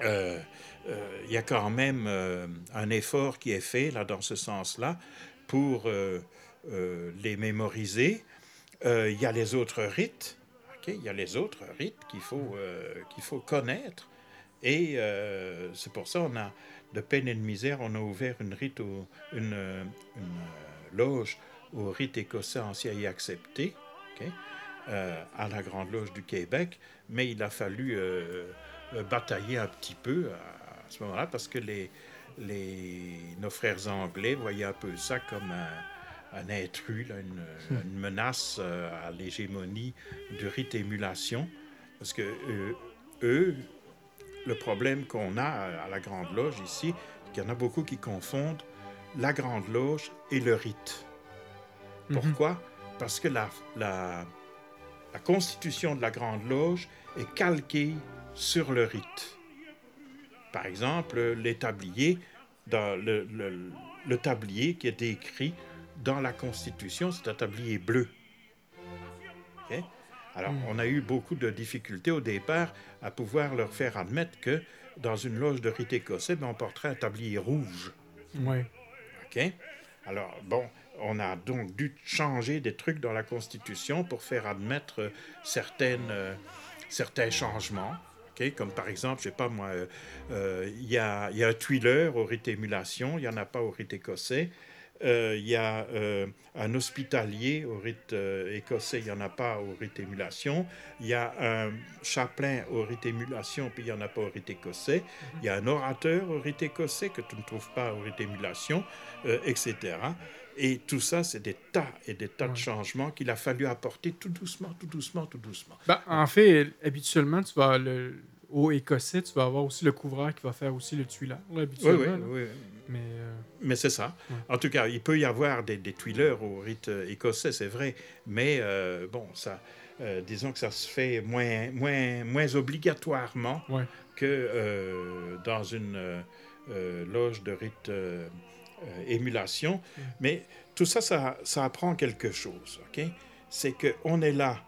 il y a quand même euh, un effort qui est fait là dans ce sens-là pour euh, euh, les mémoriser. Euh, Il y a les autres rites, ok, il y a les autres rites qu'il faut, euh, qu'il faut connaître. Et euh, c'est pour ça on a, de peine et de misère, on a ouvert une, rite au- euh, euh, loge au rite écossais ancien et accepté, euh, à la Grande Loge du Québec, mais il a fallu euh, euh, batailler un petit peu à, ce moment-là parce que les, les, nos frères anglais voyaient un peu ça comme un, un intrus, là, une, une menace euh, à l'hégémonie du rite émulation. Parce que euh, eux, le problème qu'on a à, la Grande Loge ici, qu'il y en a beaucoup qui confondent la Grande Loge et le rite. Mhm. Pourquoi? Parce que la, la, la constitution de la Grande Loge est calquée sur le rite. Par exemple, les tabliers, dans le, le- le tablier qui est écrit dans la Constitution, c'est un tablier bleu. Alors, Mm. on a eu beaucoup de difficultés au départ à pouvoir leur faire admettre que dans une loge de rite écossais, ben, on porterait un tablier rouge. Ouais. OK? Alors, bon, on a donc dû changer des trucs dans la Constitution pour faire admettre euh, certaines, euh, certains changements. Comme par exemple, je sais pas moi, euh, euh, il y, a, un tuileur au rite émulation, il n'y en a pas au rite écossais. Euh, Il y a un hospitalier au rite écossais, il n'y en a pas au rite émulation. Il y a un chapelain au rite émulation, puis il n'y en a pas au rite écossais. Il y a un orateur au rite écossais que tu ne trouves pas au rite émulation, etc. Et tout ça, c'est des tas et des tas de changements qu'il a fallu apporter tout doucement, tout doucement, tout doucement. Ben, en fait, habituellement, tu vas le, au écossais, tu vas avoir aussi le couvreur qui va faire aussi le tuileur, là, Oui, habituellement. oui, là. oui. Mais, euh, Mais c'est ça. Ouais. En tout cas, il peut y avoir des, des tuileurs au rite euh, écossais, c'est vrai. Mais euh, bon, ça, euh, disons que ça se fait moins, moins, moins obligatoirement Ouais. que dans une loge de rite euh, émulation. Mais tout ça, ça, ça apprend quelque chose. ok? C'est qu'on est là,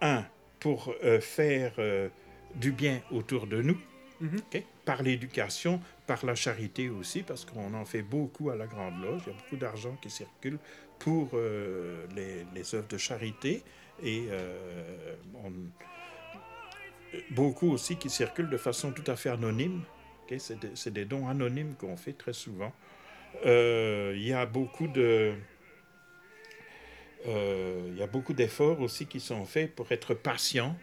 un, pour euh, faire euh, du bien autour de nous, Mhm. ok? Par l'éducation, par la charité aussi, parce qu'on en fait beaucoup à la Grande Loge. Il y a beaucoup d'argent qui circule pour euh, les, les œuvres de charité et on- beaucoup aussi qui circulent de façon tout à fait anonyme. c'est des dons anonymes qu'on fait très souvent. Euh, il y a beaucoup de... euh, il y a beaucoup d'efforts aussi qui sont faits pour être patient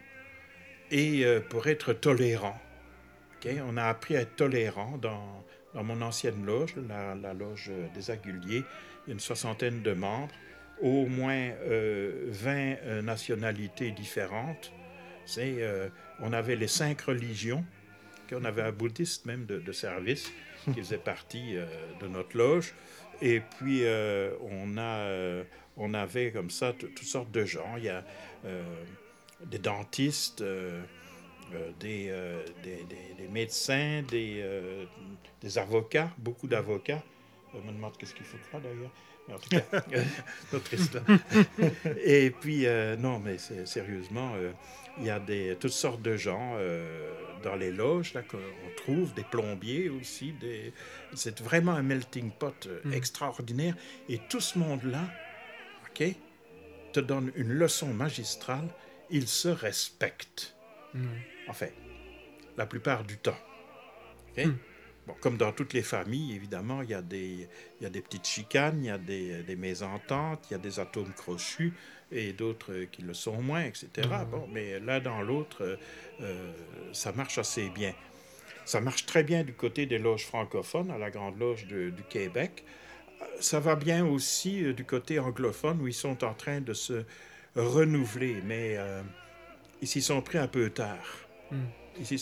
et euh, pour être tolérant. Ok, On a appris à être tolérant dans, dans mon ancienne loge, la, loge des Aguliers. Il y a une soixantaine de membres, au moins euh, 20 euh, nationalités différentes. Euh, on avait les cinq religions. On avait un bouddhiste même de service qui faisait partie euh, de notre loge. Et puis, euh, on, a, euh, on avait comme ça toutes sortes de gens. Il y a des dentistes, des, des, médecins, des, des avocats, beaucoup d'avocats. Je me demande qu'est-ce qu'il faut faire d'ailleurs. En tout cas, *laughs* notre histoire. *laughs* Et puis, euh, non, mais sérieusement, euh, il y a des, toutes sortes de gens euh, dans les loges là, qu'on trouve, des plombiers aussi. Des... C'est vraiment un melting pot Mm. extraordinaire. Et tout ce monde-là, OK, te donne une leçon magistrale. Ils se respectent. Mhm. En fait, la plupart du temps. OK? Hmm. Bon, comme dans toutes les familles, évidemment, il y a des, il y a des petites chicanes, il y a des, des mésententes, il y a des atomes crochus et d'autres qui le sont moins, etc. Mhm. Bon, mais l'un dans l'autre, euh, euh, ça marche assez bien. Ça marche très bien du côté des loges francophones, à la Grande Loge de- du Québec. Euh, Ça va bien aussi euh, du côté anglophone, où ils sont en train de se renouveler, mais euh, ils s'y sont pris un peu tard. Hmm.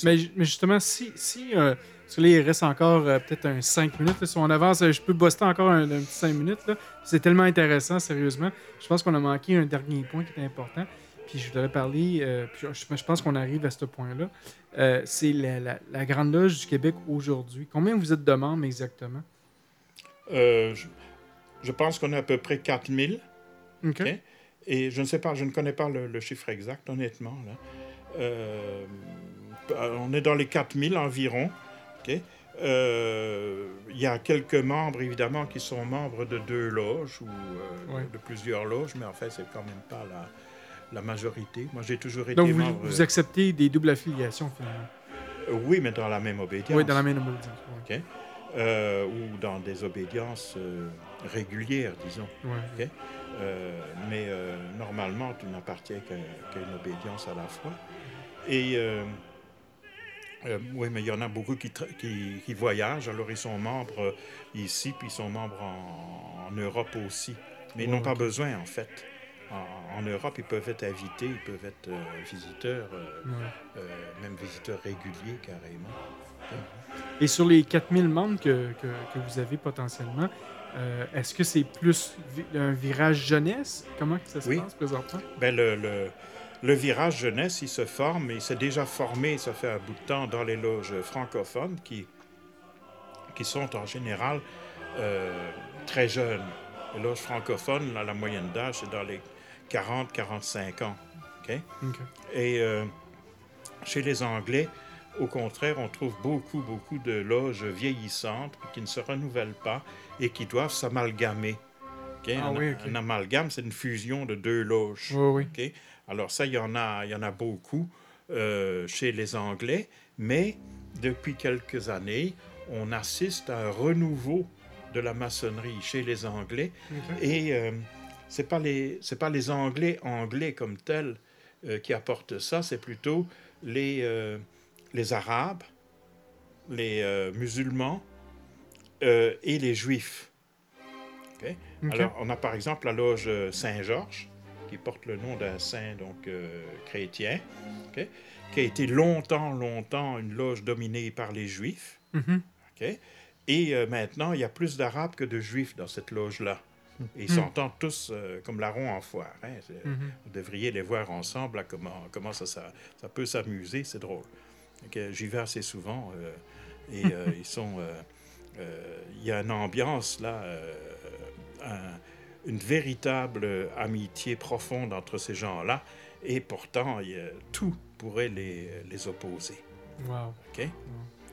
Mais, ju- mais justement, si, si euh, parce que là, il reste encore euh, peut-être un 5 minutes, là, si on avance, euh, je peux buster encore un, un petit 5 minutes. là. C'est tellement intéressant, sérieusement. Je pense qu'on a manqué un dernier point qui est important. Puis je voudrais parler, euh, puis je, je pense qu'on arrive à ce point-là. C'est la, la- la Grande Loge du Québec aujourd'hui. Combien vous êtes de membres exactement? Je, je pense qu'on a à peu près 4000. OK. Et je ne sais pas, je ne connais pas le, le chiffre exact, honnêtement. Là. Euh, on est dans les 4000 environ. Euh, Il y a quelques membres, évidemment, qui sont membres de deux loges ou euh, Ouais. de plusieurs loges, mais en fait, c'est quand même pas la, la majorité. Moi, j'ai toujours été Donc vous, membre... vous acceptez des doubles affiliations finalement? Euh, oui, mais dans la même obédience. Oui, dans la même obédience. ouais. Euh, ou dans des obédiences euh, régulières, disons. Ouais. OK? Euh, mais euh, normalement, tu n'appartiens qu'à qu'à une obédience à la fois. Et euh, oui, mais il y en a beaucoup qui, qui, qui voyagent. Alors, ils sont membres euh, ici, puis ils sont membres en, en Europe aussi. Mais ils Ouais, n'ont pas besoin, en fait. En, en Europe, ils peuvent être invités, ils peuvent être euh, visiteurs, euh, Ouais. même visiteurs réguliers, carrément. Et sur les 4000 membres que, que, que vous avez potentiellement, est-ce que c'est plus vi- un virage jeunesse? Comment que ça se Oui. passe présentement? Ben, le, le- le virage jeunesse, il se forme, il s'est déjà formé, ça fait un bout de temps, dans les loges francophones qui, qui sont en général euh, très jeunes. Les loges francophones, là, la moyenne d'âge, c'est dans les 40-45 ans. Et euh, chez les Anglais, au contraire, on trouve beaucoup, beaucoup de loges vieillissantes qui ne se renouvellent pas et qui doivent s'amalgamer. OK? Ah un, oui, ok. un amalgame, c'est une fusion de deux loges. Oui? Alors ça, il y en a, il y en a beaucoup euh, chez les Anglais, mais depuis quelques années, on assiste à un renouveau de la maçonnerie chez les Anglais. Et euh, c'est pas les pas les Anglais anglais comme tels euh, qui apportent ça, c'est plutôt les euh, les Arabes, les musulmans et les Juifs. Alors on a par exemple la loge Saint-Georges qui porte le nom d'un saint donc euh, chrétien, OK? qui a été longtemps longtemps une loge dominée par les Juifs. OK? Et euh, maintenant, il y a plus d'Arabes que de Juifs dans cette loge-là. Et ils Mhm. s'entendent tous euh, comme larrons en foire. hein. Mhm. Vous devriez les voir ensemble, là, comment, comment ça, ça, ça peut s'amuser, c'est drôle. J'y vais assez souvent euh, et *laughs* ils, sont, il y a une ambiance là, un- une véritable amitié profonde entre ces gens-là, et pourtant, y tout pourrait les, les opposer. Wow. OK?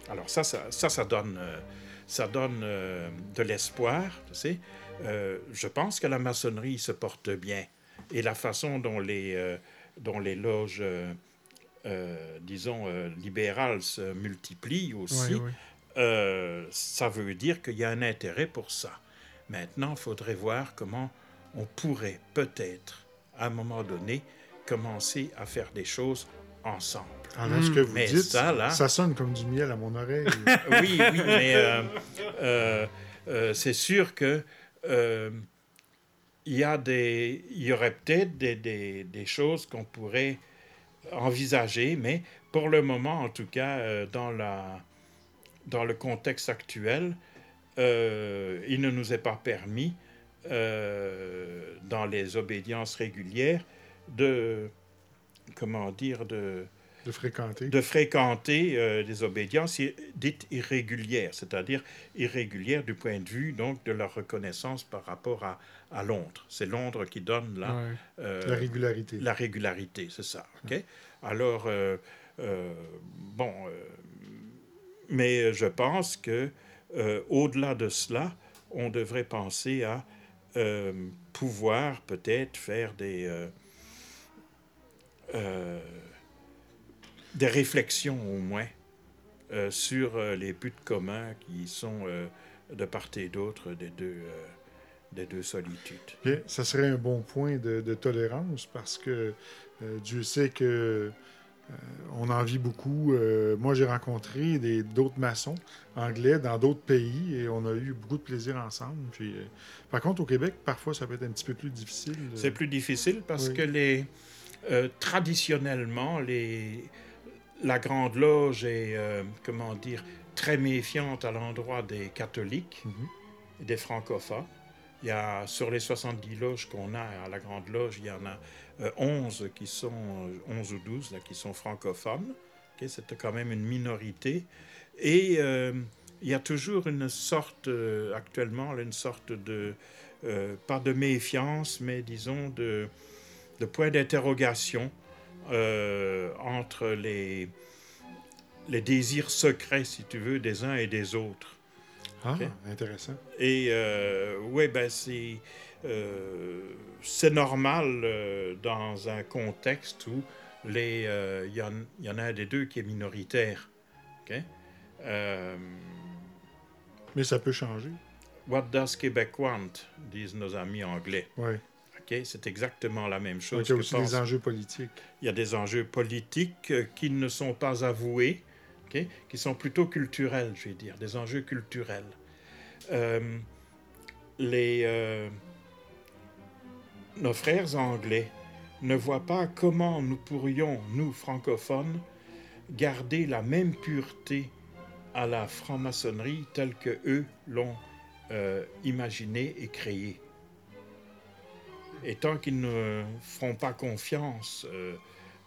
Alors ça, ça, ça, ça donne, euh, ça donne euh, de l'espoir, tu sais. Euh, je pense que la maçonnerie se porte bien. Et la façon dont les, euh, dont les loges, euh, euh, disons, euh, libérales se multiplient aussi, Oui, oui. euh, ça veut dire qu'il y a un intérêt pour ça. Maintenant, il faudrait voir comment on pourrait peut-être, à un moment donné, commencer à faire des choses ensemble. Alors, ce que vous Mais dites, ça, là, ça sonne comme du miel à mon oreille. *laughs* oui, oui, mais euh, euh, euh, c'est sûr que euh, il y a des, il y aurait peut-être des, des- des choses qu'on pourrait envisager, mais pour le moment, en tout cas, euh, dans la, dans le contexte actuel, euh, il ne nous est pas permis, euh, dans les obédiences régulières, de, comment dire, de, de fréquenter. de fréquenter euh, des obédiences dites irrégulières, c'est-à-dire irrégulières du point de vue donc de leur reconnaissance par rapport à, à Londres. C'est Londres qui donne Ouais. euh, La régularité. La régularité, c'est ça. ok Alors, euh, euh, bon, mais je pense que euh, au-delà de cela, on devrait penser à euh, pouvoir peut-être faire des euh, des réflexions au moins sur les buts communs qui sont de part et d'autre des deux, des deux solitudes. Bien, ça serait un bon point de, tolérance parce que Dieu sait que on en vit beaucoup. Euh, moi, j'ai rencontré des- d'autres maçons anglais dans d'autres pays et on a eu beaucoup de plaisir ensemble. Puis, euh, par contre, au Québec, parfois, ça peut être un petit peu plus difficile. C'est plus difficile parce Oui. que les, euh, traditionnellement, les, la Grande Loge est, euh, comment dire, très méfiante à l'endroit des catholiques et des francophones. Il y a, sur les 70 loges qu'on a à la Grande Loge, il y en a euh, 11 qui sont, euh, 11 ou 12 là, qui sont francophones. Ok, C'était quand même une minorité. Et euh, il y a toujours une sorte, euh, actuellement, une sorte de, euh, pas de méfiance, mais disons de, de point d'interrogation euh, entre les, les désirs secrets, si tu veux, des uns et des autres. Ah, intéressant. Et euh, oui, ben c'est euh, c'est normal euh, dans un contexte où les euh, il y, en, il y en a un des deux qui est minoritaire. Euh, Mais ça peut changer. What does Québec want? disent nos amis anglais. Ouais. Ok, C'est exactement la même chose. Donc, il y a que aussi pense- des enjeux politiques. il y a des enjeux politiques euh, qui ne sont pas avoués, qui sont plutôt culturels, je vais dire, des enjeux culturels. Euh, les, euh, nos frères anglais ne voient pas comment nous pourrions, nous francophones, garder la même pureté à la franc-maçonnerie telle que eux l'ont euh, imaginée et créée. Et tant qu'ils ne feront pas confiance euh,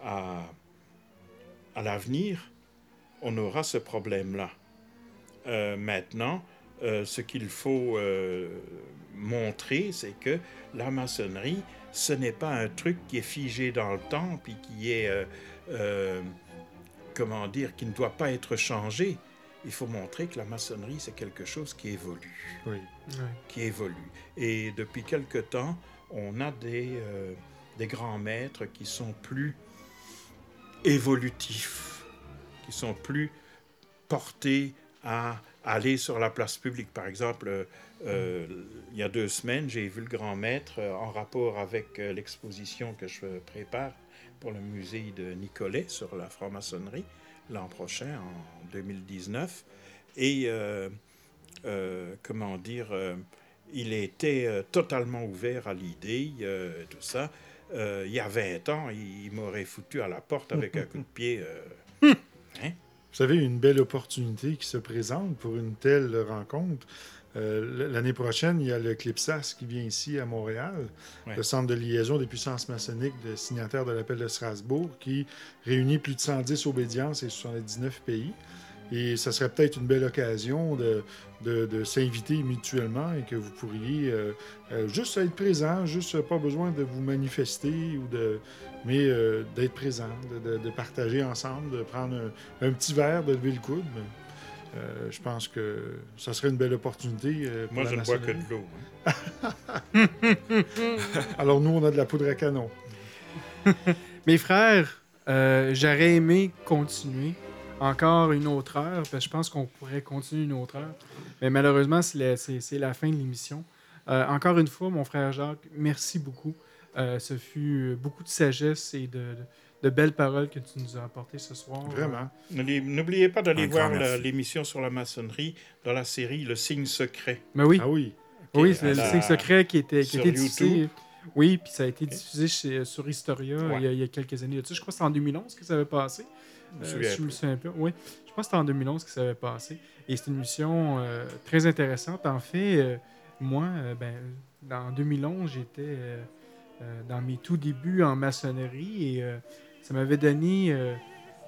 à, l'avenir, on aura ce problème-là. Euh, maintenant, euh, ce qu'il faut euh, montrer, c'est que la maçonnerie, ce n'est pas un truc qui est figé dans le temps, puis qui est, euh, euh, comment dire, qui ne doit pas être changé. Il faut montrer que la maçonnerie, c'est quelque chose qui évolue Oui. qui évolue. Et depuis quelque temps, on a des, euh, des grands maîtres qui sont plus évolutifs, qui sont plus portés à aller sur la place publique. Par exemple, euh, euh, il y a deux semaines, j'ai vu le grand maître euh, en rapport avec l'exposition que je prépare pour le musée de Nicolet sur la franc-maçonnerie l'an prochain, en 2019. Et euh, euh, comment dire, il était totalement ouvert à l'idée, tout ça. Il y a 20 ans, il, m'aurait foutu à la porte avec un coup de pied. euh, hein? Vous savez, une belle opportunité qui se présente pour une telle rencontre. Euh, L'année prochaine, il y a le CLIPSAS qui vient ici à Montréal, Ouais. le Centre de liaison des puissances maçonniques de signataires de l'appel de Strasbourg, qui réunit plus de 110 obédiences et 79 pays. Et ça serait peut-être une belle occasion de, de- de s'inviter mutuellement et que vous pourriez euh, euh, juste être présent, juste pas besoin de vous manifester, ou de, mais euh, d'être présent, de, de- de partager ensemble, de prendre un, un petit verre, de lever le coude. Euh, je pense que ça serait une belle opportunité. euh, pour Moi, la je ne bois que de l'eau. Alors nous, on a de la poudre à canon. Mes frères, euh, j'aurais aimé continuer encore une autre heure, parce que je pense qu'on pourrait continuer une autre heure. Mais malheureusement, c'est la, c'est- c'est fin de l'émission. Euh, encore une fois, mon frère Jacques, merci beaucoup. Euh, ce fut beaucoup de sagesse et de, de- de belles paroles que tu nous as apportées ce soir. Vraiment. N'oubliez- pas d'aller voir l'émission sur la maçonnerie dans la série Le Signe Secret. Mais oui. Ah oui. Oui, c'est le la- signe secret qui était, qui sur était diffusé. YouTube. Oui, puis ça a été diffusé chez- sur Historia Ouais. il, y a, il y a quelques années. Je crois que c'était en 2011 que ça avait passé. Je me Euh, me souviens plus. Oui, je pense que c'était en 2011 que ça avait passé. Et c'est une mission euh, très intéressante. En fait, euh, moi, euh, ben, dans 2011, j'étais dans mes tout débuts en maçonnerie et ça m'avait donné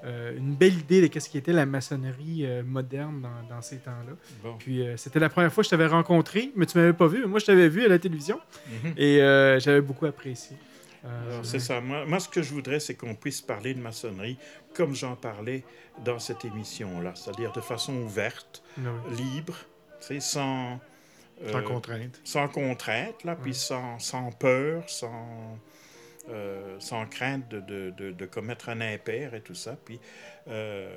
une belle idée de ce qui était la maçonnerie moderne dans, dans ces temps-là. Bon. Puis c'était la première fois que je t'avais rencontré, mais tu m'avais pas vu. Moi, je t'avais vu à la télévision Mhm. et j'avais beaucoup apprécié. Euh, c'est ça. Moi, moi, ce que je voudrais, c'est qu'on puisse parler de maçonnerie comme j'en parlais dans cette émission-là, c'est-à-dire de façon ouverte, Ah oui. libre, tu sais, sans... Sans contrainte. Sans contrainte, là, puis sans, sans peur, sans, euh, sans crainte de, de- de- de commettre un impair et tout ça. Puis euh,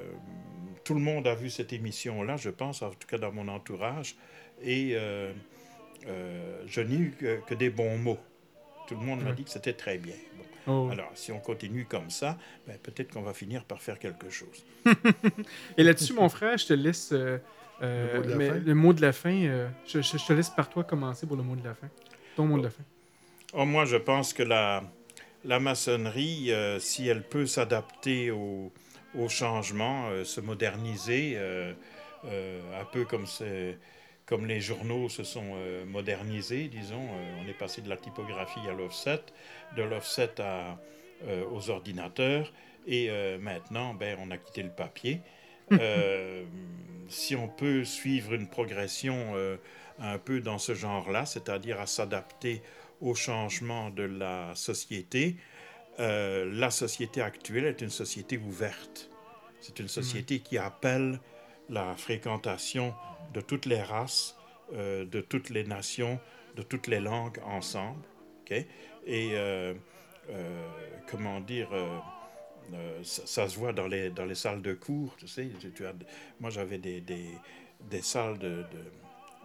tout le monde a vu cette émission-là, je pense, en tout cas dans mon entourage, et euh, euh, je n'ai eu que, que des bons mots. Tout le monde m'a dit que c'était très bien. Bon. Oh. Alors, si on continue comme ça, ben, peut-être qu'on va finir par faire quelque chose. *laughs* Et là-dessus, mon frère, je te laisse euh, euh, Le mot de la mais fin? le mot de la fin. euh, je, je- je te laisse par toi commencer pour le mot de la fin. Ton mot de la fin. Oh, moi, je pense que la, la maçonnerie, euh, si elle peut s'adapter au, au changement, euh, se moderniser, euh, euh, un peu comme, c'est- comme les journaux se sont euh, modernisés, disons, euh, on est passé de la typographie à l'offset, de l'offset euh, aux ordinateurs, et maintenant, ben, on a quitté le papier. *laughs* Si on peut suivre une progression un peu dans ce genre-là, c'est-à-dire à s'adapter au changement de la société, la société actuelle est une société ouverte. C'est une société qui appelle la fréquentation de toutes les races, euh, de toutes les nations, de toutes les langues ensemble. Et euh, euh, comment dire, ça, ça se voit dans les, dans les salles de cours. Tu sais, tu- tu as- moi, j'avais des, des, des salles de, de-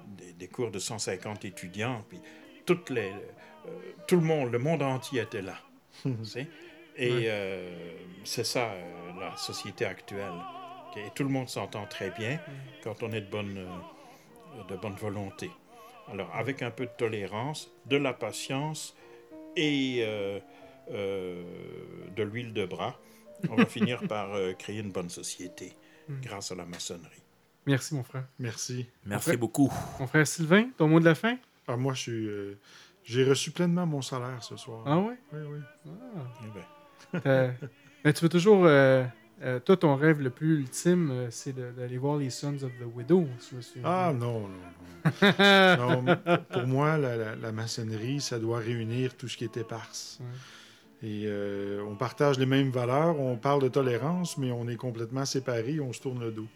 des, des cours de 150 étudiants, puis toutes les, tout le monde, le monde entier était là. *laughs* tu sais? Et c'est ça, la société actuelle. Et tout le monde s'entend très bien quand on est de bonne, euh, de bonne volonté. Alors, avec un peu de tolérance, de la patience et euh, euh, de l'huile de bras, on va *laughs* finir par euh, créer une bonne société Mm. grâce à la maçonnerie. Merci, mon frère. Merci. Merci Mon frère- beaucoup. Mon frère Sylvain, ton mot de la fin? Ah, moi, je suis. euh, j'ai reçu pleinement mon salaire ce soir. Ah ouais? Oui, oui. Eh ben, Mais tu veux toujours. Euh, toi, ton rêve le plus ultime, euh, c'est d'aller voir les Sons of the Widow. si je me souviens Ah non, non, *laughs* non. Non, pour moi, la, la- la maçonnerie, ça doit réunir tout ce qui est éparse. Et euh, on partage les mêmes valeurs, on parle de tolérance, mais on est complètement séparés, on se tourne le dos.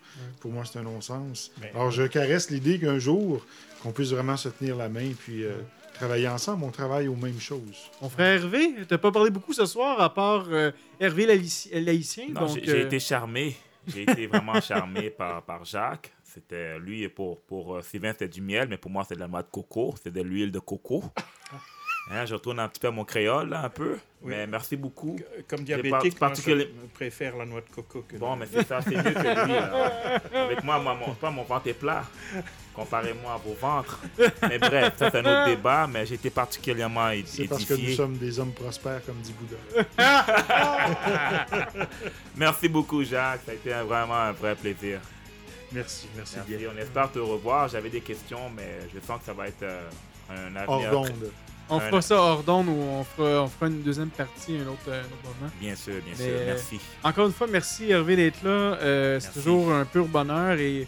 Pour moi, c'est un non-sens. Mais- Alors, je caresse l'idée qu'un jour, qu'on puisse vraiment se tenir la main puis euh, travailler ensemble, on travaille aux mêmes choses. Mon frère Hervé, t'as pas parlé beaucoup ce soir, à part euh, Hervé Laïcien. Non, donc, j'ai euh, été charmé. J'ai été vraiment charmé *laughs* par, par Jacques. C'était lui et pour, pour euh, Sylvain, c'était du miel, mais pour moi, c'est de la noix de coco. C'est de l'huile de coco. *laughs* Hein, je retourne un petit peu à mon créole, là, un peu. Oui. Mais merci beaucoup. Comme diabétique, par- moi, je préfère la noix de coco que Bon, mais c'est ça, c'est mieux que lui. là. *laughs* Avec moi, moi mon, pas mon ventre est plat. Comparez-moi à vos ventres. Mais bref, ça, c'est un autre débat, mais été particulièrement é- C'est parce que nous édifié. sommes des hommes prospères comme dit Bouddha. *laughs* Merci beaucoup, Jacques. Ça a été un- vraiment un vrai plaisir. Merci, merci, bien. On espère te revoir. J'avais des questions, mais je sens que ça va être euh, un Hors avenir. d'onde. On fera ça hors d'onde ou on fera, on fera une deuxième partie un autre, un autre moment. Bien sûr, bien Mais, sûr. euh, Merci. Encore une fois, merci Hervé d'être là. Euh, c'est toujours un pur bonheur et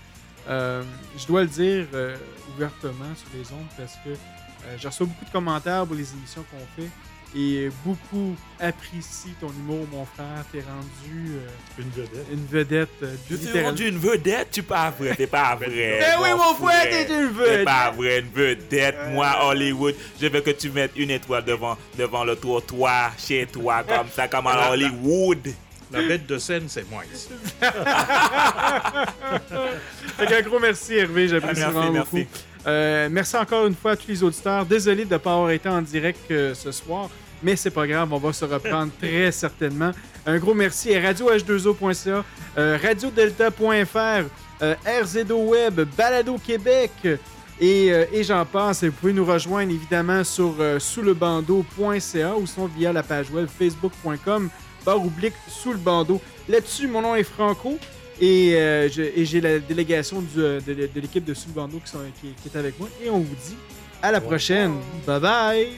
euh, je dois le dire euh, ouvertement sur les ondes parce que euh, je reçois beaucoup de commentaires pour les émissions qu'on fait et beaucoup apprécient ton humour, mon frère. T'es rendu euh, une vedette. Une vedette. euh, suis littéralement. rendu une vedette, tu pas vrai, c'est pas *laughs* vrai. Eh oui, mon frère, t'es une vedette. C'est pas vrai, une vedette. Moi, Hollywood, je veux que tu mettes une étoile devant, devant le trottoir, chez toi, *laughs* comme ça, comme à Hollywood. La bête de scène, c'est moi ici. *laughs* Fait qu'un gros merci Hervé, j'apprécie Ah, merci, vraiment merci. Euh, merci encore une fois à tous les auditeurs. Désolé de ne pas avoir été en direct euh, ce soir, mais c'est pas grave, on va se reprendre *laughs* très certainement. Un gros merci à radioh2o.ca, euh, radiodelta.fr, euh, RZO Web, Balado Québec et, et j'en passe. Et vous pouvez nous rejoindre évidemment sur souslebandeau.ca ou sinon via la page web facebook.com barre oblique sous le bandeau. Là-dessus, mon nom est Franco. Euh, et, j'ai la délégation euh, de, l'équipe de Sylvano qui, sont, qui, est avec moi. Et on vous dit à la prochaine. Bye bye!